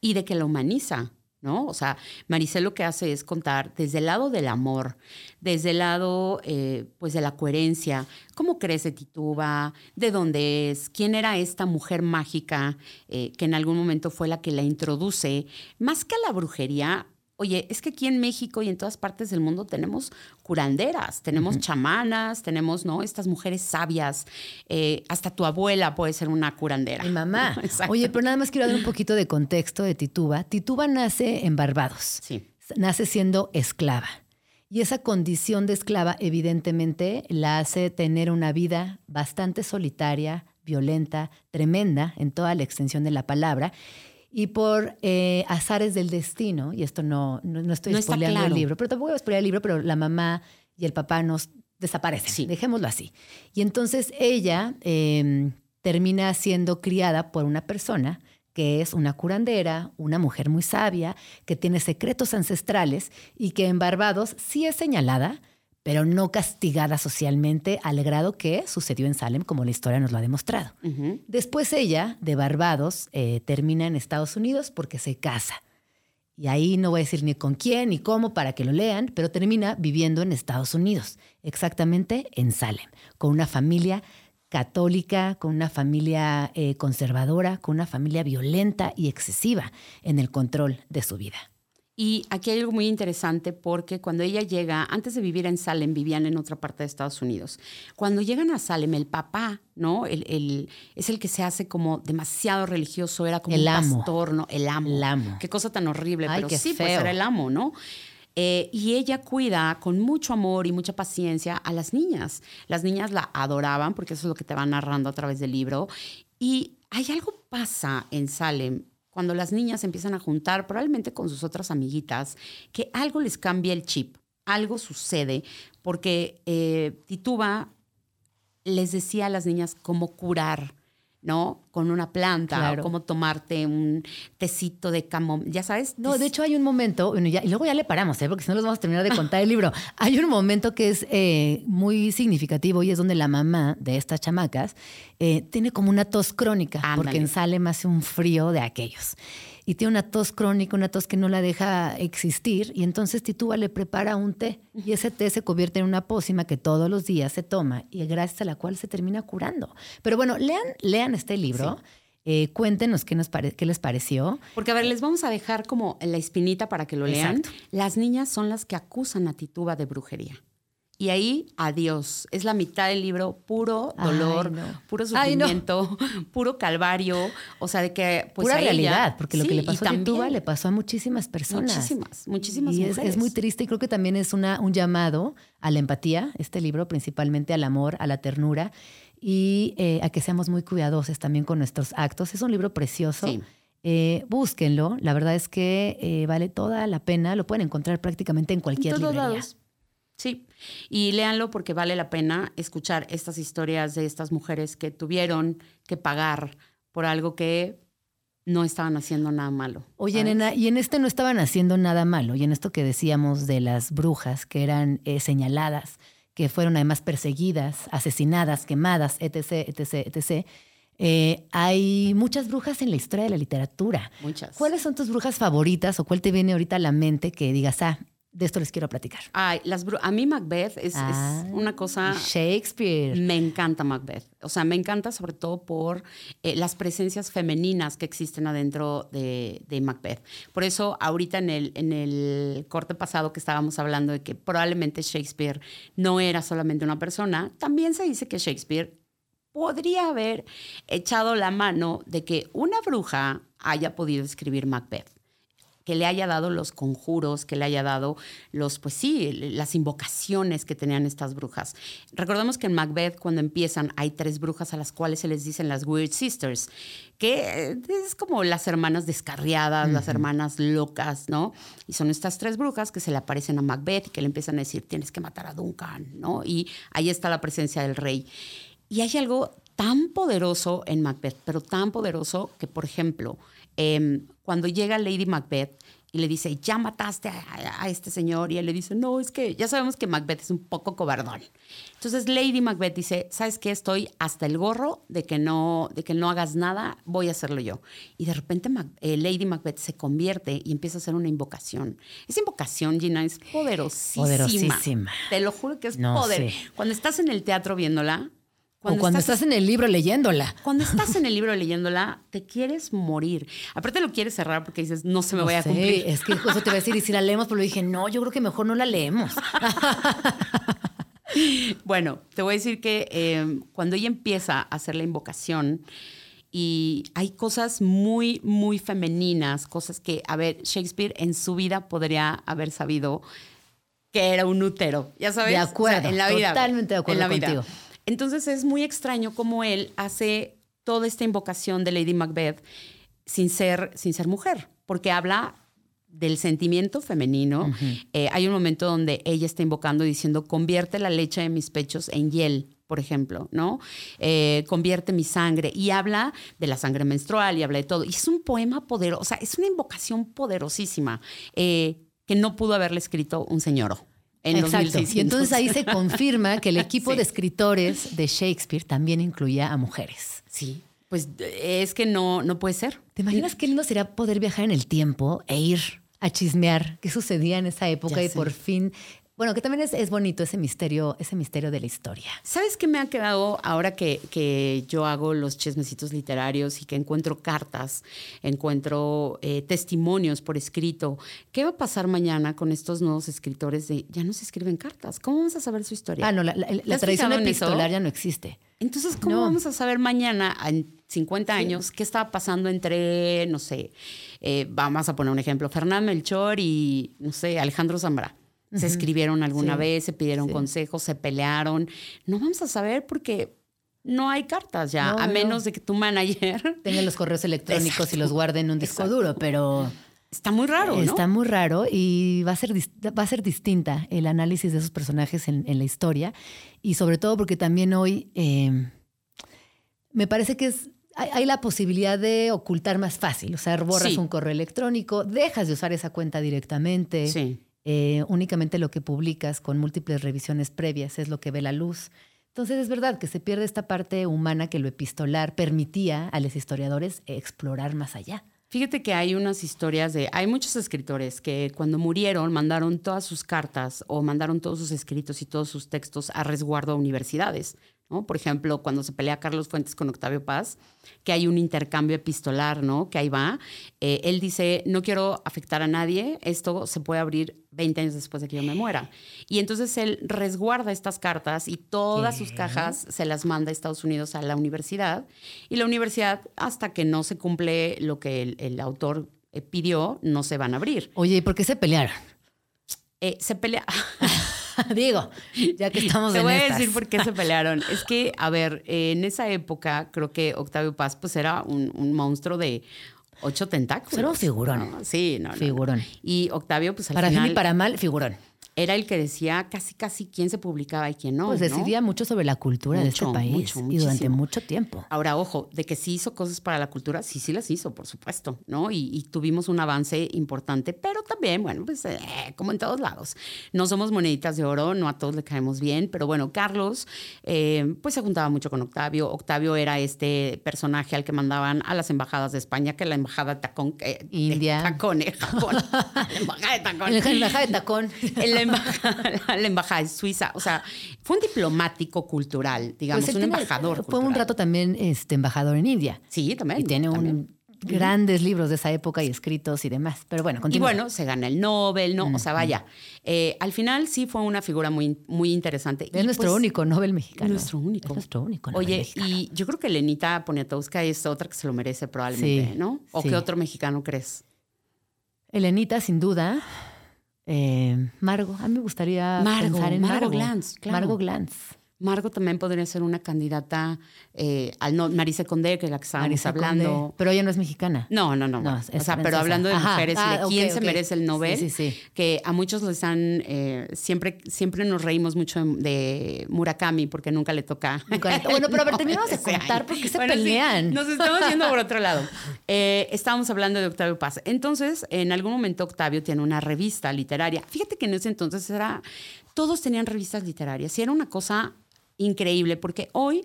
Y de que la humaniza. ¿No? O sea, Maricel lo que hace es contar desde el lado del amor, desde el lado, eh, pues, de la coherencia, cómo crece Tituba, de dónde es, quién era esta mujer mágica eh, que en algún momento fue la que la introduce, más que a la brujería, Oye, es que aquí en México y en todas partes del mundo tenemos curanderas, tenemos chamanas, tenemos, ¿no? Estas mujeres sabias. Eh, hasta tu abuela puede ser una curandera. Mi mamá. Oye, pero nada más quiero dar un poquito de contexto de Tituba. Tituba nace en Barbados. Sí. Nace siendo esclava. Y esa condición de esclava, evidentemente, la hace tener una vida bastante solitaria, violenta, tremenda en toda la extensión de la palabra. Y por eh, azares del destino, y esto no, no, estoy no el libro, pero tampoco voy a spoilear el libro, pero la mamá y el papá nos desaparecen, sí. dejémoslo así. Y entonces ella em, termina siendo criada por una persona que es una curandera, una mujer muy sabia, que tiene secretos ancestrales y que en Barbados sí es señalada pero no castigada socialmente al grado que sucedió en Salem, como la historia nos lo ha demostrado. Después ella, de Barbados, eh, termina en Estados Unidos porque se casa. Y ahí no voy a decir ni con quién ni cómo para que lo lean, pero termina viviendo en Estados Unidos, exactamente en Salem, con una familia católica, con una familia eh, conservadora, con una familia violenta y excesiva en el control de su vida. Y aquí hay algo muy interesante porque cuando ella llega, antes de vivir en Salem, vivían en otra parte de Estados Unidos. Cuando llegan a Salem, el papá, ¿no? El, es el que se hace como demasiado religioso, era como el un amo. pastor, ¿no? El amo. El amo. Qué cosa tan horrible, Ay, pero qué sí, pues feo. era el amo, ¿no? Eh, y ella cuida con mucho amor y mucha paciencia a las niñas. Las niñas la adoraban, porque eso es lo que te va narrando a través del libro. Y hay algo pasa en Salem cuando las niñas empiezan a juntar, probablemente con sus otras amiguitas, que algo les cambia el chip, algo sucede, porque eh, Tituba les decía a las niñas cómo curar ¿no? Con una planta, Claro. o cómo tomarte un tecito de camomilla, ya sabes. No, de hecho hay un momento, bueno, ya- y luego ya le paramos, ¿eh? porque si no los vamos a terminar de contar el libro. Hay un momento que es eh, muy significativo y es donde la mamá de estas chamacas eh, tiene como una tos crónica, porque en Salem hace un frío de aquellos. Y tiene una tos crónica, una tos que no la deja existir, y entonces Tituba le prepara un té, y ese té se convierte en una pócima que todos los días se toma, y gracias a la cual se termina curando. Pero bueno, lean, lean este libro. Eh, cuéntenos qué, nos qué les pareció. Porque, a ver, les vamos a dejar como la espinita para que lo lean. Las niñas son las que acusan a Tituba de brujería. Y ahí, adiós. Es la mitad del libro, puro dolor, Ay, no. puro Ay, no. sufrimiento, puro calvario. O sea, de que. Pues, Pura ella- realidad, porque lo Sí, que le pasó a Tituba le pasó a muchísimas personas. Muchísimas, muchísimas y es muy triste y creo que también es una, un llamado a la empatía, este libro, principalmente al amor, a la ternura y eh, a que seamos muy cuidadosos también con nuestros actos. Es un libro precioso. Sí. Eh, búsquenlo, la verdad es que eh, vale toda la pena, lo pueden encontrar prácticamente en cualquier En todos librería. lados. Sí, y léanlo porque vale la pena escuchar estas historias de estas mujeres que tuvieron que pagar por algo que no estaban haciendo nada malo. Oye, ¿sabes? nena, y en este no estaban haciendo nada malo. Y en esto que decíamos de las brujas que eran eh, señaladas, que fueron además perseguidas, asesinadas, quemadas, etc., etc., etc., eh, hay muchas brujas en la historia de la literatura. Muchas. ¿Cuáles son tus brujas favoritas o cuál te viene ahorita a la mente que digas, ah, de esto les quiero platicar? Ay, las a mí Macbeth es, Ah, es una cosa... Shakespeare. Me encanta Macbeth. O sea, me encanta sobre todo por eh, las presencias femeninas que existen adentro de, de Macbeth. Por eso, ahorita en el, en el corte pasado que estábamos hablando de que probablemente Shakespeare no era solamente una persona, también se dice que Shakespeare podría haber echado la mano de que una bruja haya podido escribir Macbeth que le haya dado los conjuros, que le haya dado los, pues sí, las invocaciones que tenían estas brujas. Recordemos que en Macbeth, cuando empiezan, hay tres brujas a las cuales se les dicen las Weird Sisters, que eh, es como las hermanas descarriadas, las hermanas locas, ¿no? Y son estas tres brujas que se le aparecen a Macbeth y que le empiezan a decir, tienes que matar a Duncan, ¿no? Y ahí está la presencia del rey. Y hay algo tan poderoso en Macbeth, pero tan poderoso que, por ejemplo, em, cuando llega Lady Macbeth y le dice, ya mataste a, a- a este señor, y él le dice, no, es que ya sabemos que Macbeth es un poco cobardón. Entonces Lady Macbeth dice, ¿sabes qué? Estoy hasta el gorro de que no, de que no hagas nada, voy a hacerlo yo. Y de repente Mac- eh, Lady Macbeth se convierte y empieza a hacer una invocación. Esa invocación, Gina, es poderosísima. Poderosísima. Te lo juro que es No, poder. sí. Cuando estás en el teatro viéndola, o cuando estás en el libro leyéndola. cuando estás en el libro leyéndola, te quieres morir. Aparte lo quieres cerrar porque dices, no se me No vaya sé, a cumplir. Es que eso te iba a decir, y si la leemos, pero dije, no, yo creo que mejor no la leemos. Bueno, te voy a decir que eh, cuando ella empieza a hacer la invocación y hay cosas muy, muy femeninas, cosas que, a ver, Shakespeare en su vida podría haber sabido que era un útero, ya sabes. De O sea, acuerdo, en la vida. totalmente de acuerdo en la vida. Entonces es muy extraño cómo él hace toda esta invocación de Lady Macbeth sin ser, sin ser mujer, porque habla del sentimiento femenino. Eh, hay un momento donde ella está invocando diciendo, convierte la leche de mis pechos en hiel, por ejemplo, ¿no? Eh, convierte mi sangre y habla de la sangre menstrual y habla de todo. Y es un poema poderoso, o sea, es una invocación poderosísima eh, que no pudo haberle escrito un señor. En los Exacto. 1600. Y entonces ahí se confirma que el equipo Sí. de escritores de Shakespeare también incluía a mujeres. Sí, pues es que no, no puede ser. ¿Te imaginas qué lindo sería poder viajar en el tiempo e ir a chismear qué sucedía en esa época Ya y sé. por fin, bueno, que también es, es bonito ese misterio, ese misterio de la historia. ¿Sabes qué me ha quedado ahora que, que yo hago los chismecitos literarios y que encuentro cartas, encuentro eh, testimonios por escrito? ¿Qué va a pasar mañana con estos nuevos escritores de ya no se escriben cartas? ¿Cómo vamos a saber su historia? Ah, no, la, la- ¿Te la tradición epistolar ya no existe. Entonces, ¿cómo No. vamos a saber mañana, en 50 años, qué estaba pasando entre, no sé, eh, vamos a poner un ejemplo, Fernán Melchor y, no sé, Alejandro Zambra? Se escribieron alguna Sí. vez, se pidieron Sí. consejos, se pelearon. No vamos a saber porque no hay cartas ya, No, a no. menos de que tu manager... Tengan los correos electrónicos y los guarden en un disco Exacto. duro, pero Está muy raro, ¿no? está muy raro y va a ser, va a ser distinta el análisis de esos personajes en, en la historia. Y sobre todo porque también hoy eh, me parece que es, hay, hay la posibilidad de ocultar más fácil. O sea, borras Sí. un correo electrónico, dejas de usar esa cuenta directamente. Sí. Eh, únicamente lo que publicas con múltiples revisiones previas es lo que ve la luz. Entonces es verdad que se pierde esta parte humana que lo epistolar permitía a los historiadores explorar más allá. Fíjate que hay unas historias de, hay muchos escritores que cuando murieron mandaron todas sus cartas o mandaron todos sus escritos y todos sus textos a resguardo a universidades. ¿No? Por ejemplo, cuando se pelea Carlos Fuentes con Octavio Paz, que hay un intercambio epistolar, ¿no? Que ahí va. Eh, él dice, no quiero afectar a nadie, esto se puede abrir 20 años después de que yo me muera. Y entonces él resguarda estas cartas y todas sus cajas se las manda a Estados Unidos a la universidad. Y la universidad, hasta que no se cumple lo que el, el autor eh, pidió, no se van a abrir. Oye, ¿y por qué se pelearon? Eh, se pelea. Digo, ya que estamos Te en voy a decir por qué se pelearon. Es que, a ver, eh, en esa época creo que Octavio Paz pues era un, un monstruo de ocho tentáculos. Era un figurón. ¿no? Sí, no, no, no. Figurón. Y Octavio pues al Para bien final y para mal, figurón. Era el que decía casi casi quién se publicaba y quién no. Pues ¿no? decidía mucho sobre la cultura de este país mucho, y durante mucho tiempo. Ahora, ojo, de que sí hizo cosas para la cultura, sí, sí las hizo, por supuesto, ¿no? Y, y tuvimos un avance importante, pero también, bueno, pues eh, como en todos lados. No somos moneditas de oro, no a todos le caemos bien, pero bueno, Carlos, eh, pues se juntaba mucho con Octavio. Octavio era este personaje al que mandaban a las embajadas de España, que la embajada de Tacón, eh, de India. Tacón, eh, Japón. la embajada de Tacón. La embajada de tacón. En la embajada, la embajada de Suiza. O sea, fue un diplomático cultural, digamos, Pues un tiene- embajador. Fue un rato también este, embajador en India. Sí, también. Y tiene también. un grandes libros de esa época y escritos y demás. Pero bueno, Y continúa. bueno, se gana el Nobel, ¿no? O sea, vaya. eh, al final sí fue una figura muy, muy interesante. es Y, nuestro pues, único Nobel mexicano. Nuestro único. Es nuestro único Nobel Oye, mexicano. y yo creo que Lenita Poniatowska es otra que se lo merece probablemente, Sí, ¿no? ¿O sí. qué otro mexicano crees? Elenita, sin duda. Eh, Margo, a mí me gustaría Margo, pensar en Margo Margo. Glantz, claro. Margo Glantz. Margot también podría ser una candidata eh, al no, Marisa Condé, que es la que estábamos hablando. Pero ella no es mexicana. No, no, no. No, bueno. es o sea, francesa. pero hablando de Ajá. mujeres, y de Ah, quién se merece el Nobel, Sí, sí, sí. que a muchos les han, eh, siempre, siempre nos reímos mucho de, Murakami porque nunca le toca. Nunca le to- Bueno, pero a ver, terminamos de contar por qué se Bueno, pelean. nos estamos yendo por otro lado. Eh, estábamos hablando de Octavio Paz. Entonces, en algún momento Octavio tiene una revista literaria. Fíjate que en ese entonces era, todos tenían revistas literarias y era una cosa increíble porque hoy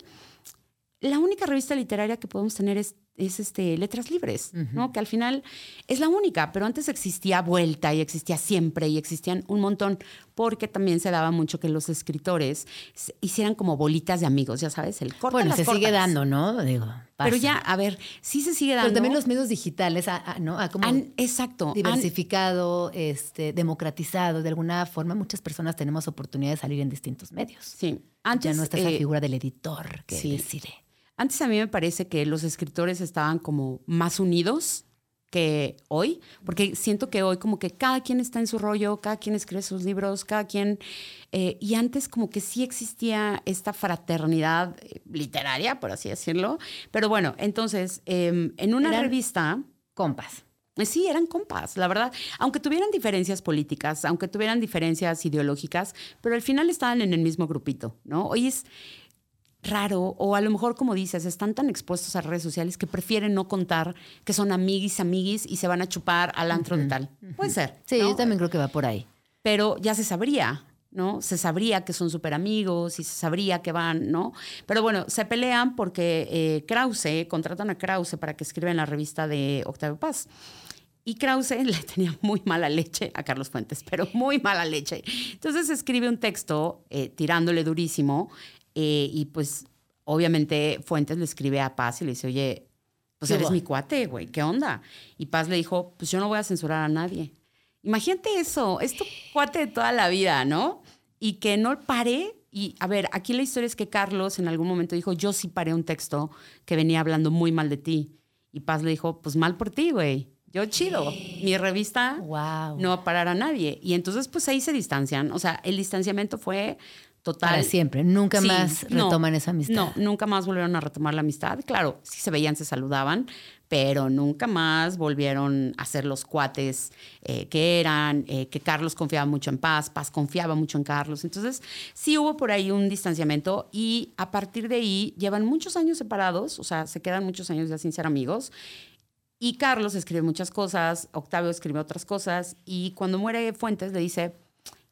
la única revista literaria que podemos tener es, es este, Letras Libres, ¿no? Que al final es la única, pero antes existía Vuelta y existía Siempre y existían un montón, porque también se daba mucho que los escritores hicieran como bolitas de amigos, ya sabes, el corta Bueno, las se sigue dando, ¿no? Digo, Pero pasa. ya, a ver, sí se sigue dando. Pero también los medios digitales, ah, ah, ¿no? Como han, exacto. han- diversificado, este, democratizado. De alguna forma, muchas personas tenemos oportunidad de salir en distintos medios. sí. Antes, ya no está esa eh, figura del editor que sí. decide. Antes a mí me parece que los escritores estaban como más unidos que hoy, porque siento que hoy como que cada quien está en su rollo, cada quien escribe sus libros, cada quien... eh, y antes como que sí existía esta fraternidad eh, literaria, por así decirlo. Pero bueno, entonces, em, en una Eran- revista... Compas. Eh, Sí, eran compas, la verdad. Aunque tuvieran diferencias políticas, aunque tuvieran diferencias ideológicas, pero al final estaban en el mismo grupito, ¿no? Hoy es raro, o a lo mejor, como dices, están tan expuestos a redes sociales que prefieren no contar que son amiguis, amiguis y se van a chupar al antro de tal. Puede ser. Sí, ¿no? yo también creo que va por ahí. pero ya se sabría, ¿no? Se sabría que son súper amigos y se sabría que van, ¿no? Pero bueno, se pelean porque eh, Krause, contratan a Krause para que escriba en la revista de Octavio Paz. Y Krause le tenía muy mala leche a Carlos Fuentes, pero muy mala leche. Entonces escribe un texto eh, tirándole durísimo eh, y pues obviamente Fuentes le escribe a Paz y le dice, oye, pues ¿Qué eres mi cuate, güey, ¿qué onda? Y Paz le dijo, pues yo no voy a censurar a nadie. Imagínate eso, es tu cuate de toda la vida, ¿no? Y que no pare. Y a ver, aquí la historia es que Carlos en algún momento dijo, yo sí paré un texto que venía hablando muy mal de ti. Y Paz le dijo, pues mal por ti, güey. Yo chido. Mi revista Wow. no va a parar a nadie. Y entonces, pues ahí se distancian. O sea, el distanciamiento fue total. Para siempre. Nunca Sí, más no, retoman esa amistad. No, nunca más volvieron a retomar la amistad. Claro, sí se veían, se saludaban, pero nunca más volvieron a ser los cuates eh, que eran, eh, que Carlos confiaba mucho en Paz, Paz confiaba mucho en Carlos. Entonces, sí hubo por ahí un distanciamiento y a partir de ahí llevan muchos años separados, o sea, se quedan muchos años ya sin ser amigos. Y Carlos escribe muchas cosas, Octavio escribe otras cosas, y cuando muere Fuentes le dice,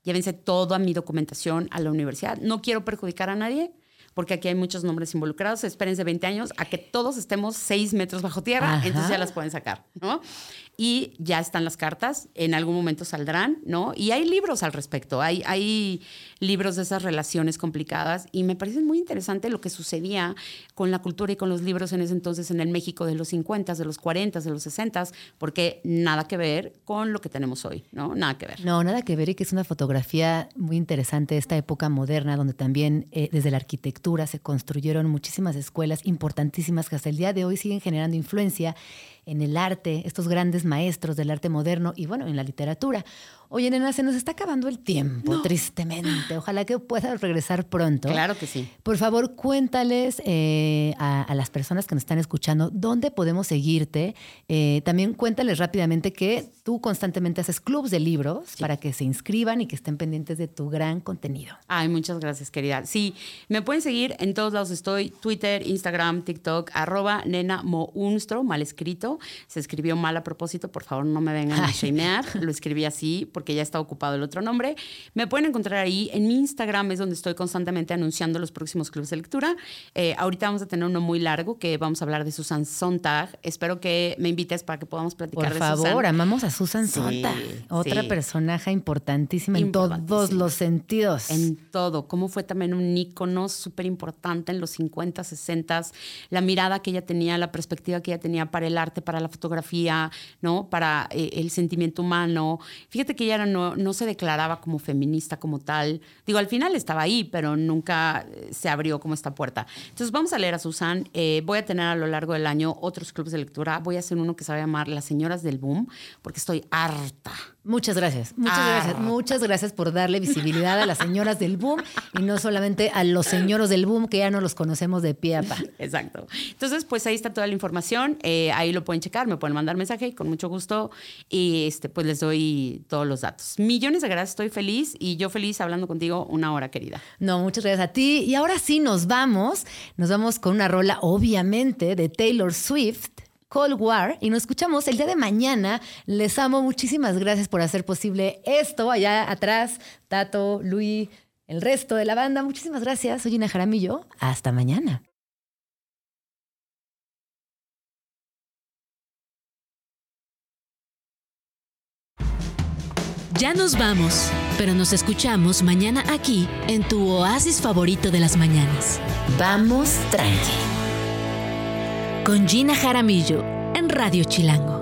llévense toda mi documentación a la universidad. No quiero perjudicar a nadie, porque aquí hay muchos nombres involucrados. Espérense 20 años a que todos estemos 6 metros bajo tierra, Ajá. entonces ya las pueden sacar, ¿no? Y ya están las cartas, en algún momento saldrán, ¿no? Y hay libros al respecto, hay, hay libros de esas relaciones complicadas y me parece muy interesante lo que sucedía con la cultura y con los libros en ese entonces en el México de los 50, de los 40, de los 60, porque nada que ver con lo que tenemos hoy, ¿no? Nada que ver. No, nada que ver y que es una fotografía muy interesante de esta época moderna donde también eh, desde la arquitectura se construyeron muchísimas escuelas importantísimas que hasta el día de hoy siguen generando influencia en el arte, estos grandes maestros del arte moderno y bueno, en la literatura. Oye, nena, se nos está acabando el tiempo, tristemente. Ojalá que puedas regresar pronto. Claro que sí. Por favor, cuéntales eh, a, a las personas que nos están escuchando dónde podemos seguirte. Eh, también cuéntales rápidamente que tú constantemente haces clubs de libros para que se inscriban y que estén pendientes de tu gran contenido. Ay, muchas gracias, querida. Sí, me pueden seguir en todos lados. Estoy Twitter, Instagram, TikTok, arroba nena mounstro, mal escrito. Se escribió mal a propósito, por favor no me vengan a shamear. Lo escribí así porque ya está ocupado el otro nombre. Me pueden encontrar ahí. En mi Instagram es donde estoy constantemente anunciando los próximos clubes de lectura. Eh, ahorita vamos a tener uno muy largo que vamos a hablar de Susan Sontag. Espero que me invites para que podamos platicar Por de favor, Susan. amamos a Susan Sí, Sontag, otra sí. personaje importantísima en todos los sentidos. En todo, cómo fue también un ícono súper importante en los 50, 60, la mirada que ella tenía, la perspectiva que ella tenía para el arte, para la fotografía, ¿no? Para eh, el sentimiento humano. Fíjate que ella no, no se declaraba como feminista como tal. Digo, al final estaba ahí, pero nunca eh, se abrió como esta puerta. Entonces vamos a leer a Susan. Eh, voy a tener a lo largo del año otros clubes de lectura. Voy a hacer uno que se va a llamar Las Señoras del Boom, porque estoy harta Muchas gracias, muchas Ah. gracias, muchas gracias por darle visibilidad a las señoras del boom y no solamente a los señoros del boom que ya no los conocemos de pie a pa. Exacto. Entonces, pues ahí está toda la información. eh, ahí lo pueden checar, me pueden mandar mensaje y con mucho gusto. Y este, pues les doy todos los datos. Millones de gracias, estoy feliz y yo feliz hablando contigo una hora, querida. No, muchas gracias a ti. Y ahora sí nos vamos. Nos vamos con una rola, obviamente, de Taylor Swift. Cold War y nos escuchamos el día de mañana. Les amo, muchísimas gracias por hacer posible esto allá atrás, Tato, Luis, el resto de la banda. Muchísimas gracias. Soy Gina Jaramillo. Hasta mañana. Ya nos vamos, pero nos escuchamos mañana aquí en tu oasis favorito de las mañanas. Vamos tranqui. Con Gina Jaramillo en Radio Chilango.